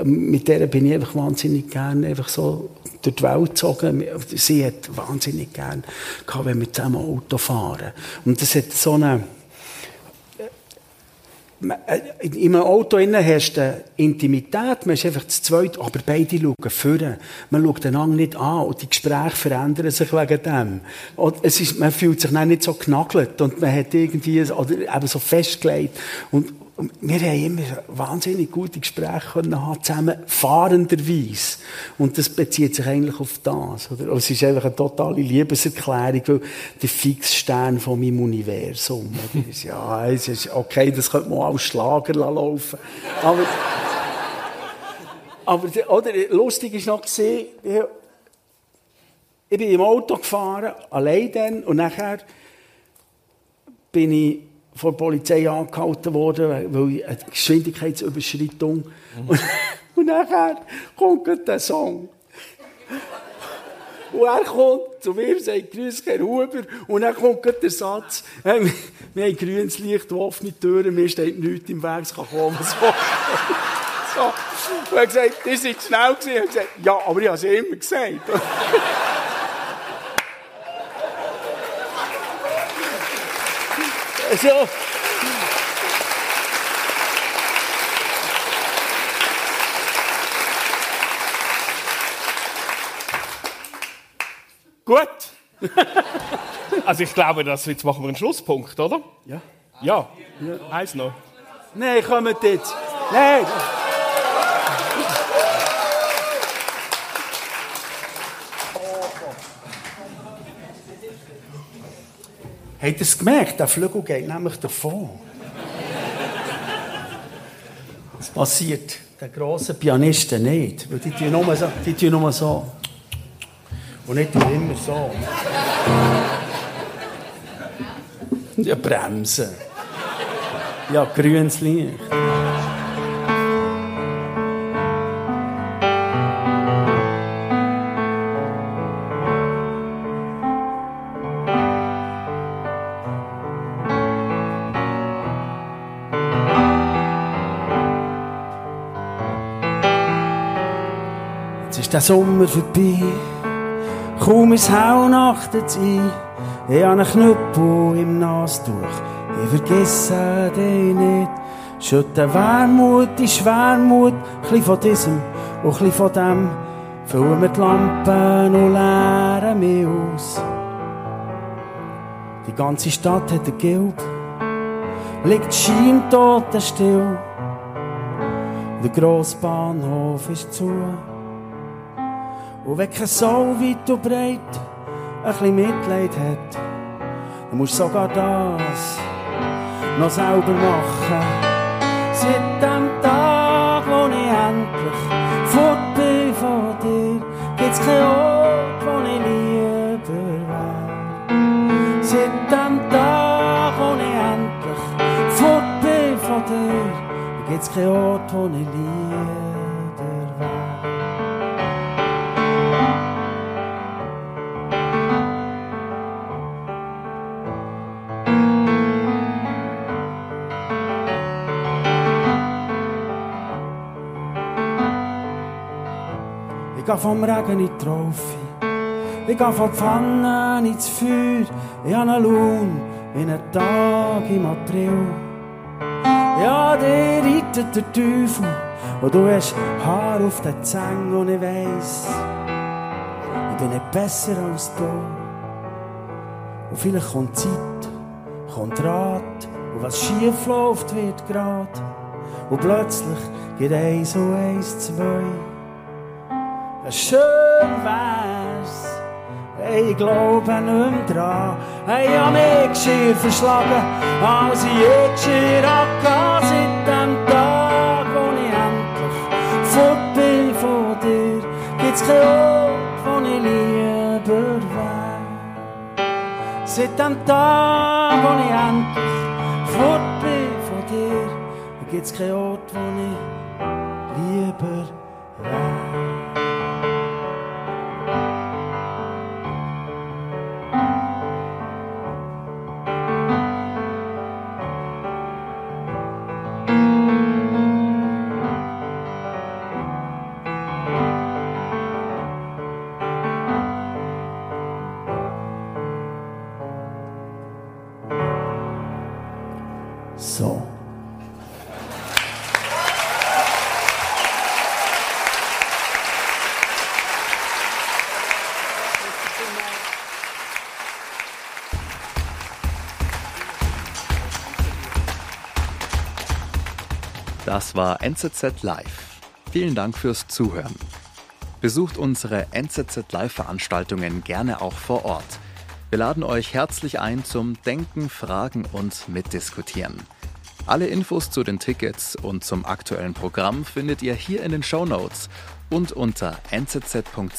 mit, der bin ich einfach wahnsinnig gern einfach so durch die Welt gezogen. Sie hat wahnsinnig gern gehabt, wenn wir zusammen Auto fahren. Und das hat so eine, in einem Auto hast du Intimität, man ist einfach zu zweit, aber beide schauen vorne. Man schaut einander nicht an und die Gespräche verändern sich wegen dem. Und es ist, man fühlt sich dann nicht so genagelt und man hat irgendwie, oder eben so festgelegt. Und Und wir haben immer wahnsinnig gute Gespräche können haben, zusammen, fahrenderweise. Und das bezieht sich eigentlich auf das, oder? Es ist einfach eine totale Liebeserklärung, weil der Fixstern von meinem Universum, oder? Ja, es ist okay, das könnte man auch als Schlager laufen. Aber, aber, oder? Lustig ist noch gesehen, ich bin im Auto gefahren, allein dann, und nachher bin ich von der Polizei angehalten worden, weil eine Geschwindigkeitsüberschreitung. Mhm. Und, und nachher kommt der Song. Und er kommt zu mir sagt, grüß Herr Huber. Und dann kommt der Satz, hey, wir haben grünes Licht, offene Türen, mir steht nichts im Weg, es kann kommen, so. so. Und er hat gesagt, das ist schnell gewesen. Er hat gesagt, ja, aber ich habe es immer gesagt. So. Gut. also ich glaube, dass jetzt machen wir einen Schlusspunkt, oder? Ja. Ja. ja. Eins noch. Nein, kommt jetzt. Nein. Habt ihr es gemerkt? Der Flügel geht nämlich davon. Das passiert den grossen Pianisten nicht. Weil die tun nur so. Die tun nur so. Und nicht immer so. Ja, bremsen. Ja, grünes Licht. Der Sommer vorbei. Kaum ist Hau nachtet ein. Ich habe einen Knüppel im Nastuch. Ich vergesse dich nicht. Schütte Wermut in Schwermut. Ein von diesem und ein von dem. Füllen wir die Lampen und leeren mich aus. Die ganze Stadt hat ein Gilb. Liegt scheintot still. Der grosse Bahnhof ist zu. Und wenn kein so weit und breit ein bisschen Mitleid hat, dann musst du sogar das noch selber machen. Seit dem Tag, wo ich endlich fort bin von dir, gibt's keinen Ort, wo ich lieber wär. Seit dem Tag, wo ich endlich fort bin von dir, gibt's keinen Ort, wo ich lieber Ich gehe vom Regen in die Trophy. Ich gehe von Pfannen ins Feuer. Ich habe einen Lohn wie einen Tag im April. Ja, der reitet der Teufel. Und du hast Haar auf den Zähnen und ich weiss, ich bin nicht besser als du. Und vielleicht kommt Zeit, kommt Rat. Und was schief läuft, wird grad. Und plötzlich geht eins und eins zwei. Schön wär's, ich glaube nicht mehr dran. Ich hab mehr Geschirr verschlagen, als ich je Geschirr hatte. Seit dem Tag, wo ich endlich fort bin von dir, gibt's keinen Ort, wo ich lieber wär. Seit dem Tag, wo ich endlich fort bin von dir, gibt's keinen Ort, wo ich Das war NZZ Live. Vielen Dank fürs Zuhören. Besucht unsere NZZ Live-Veranstaltungen gerne auch vor Ort. Wir laden euch herzlich ein zum Denken, Fragen und Mitdiskutieren. Alle Infos zu den Tickets und zum aktuellen Programm findet ihr hier in den Show Notes und unter nzz.ch/live.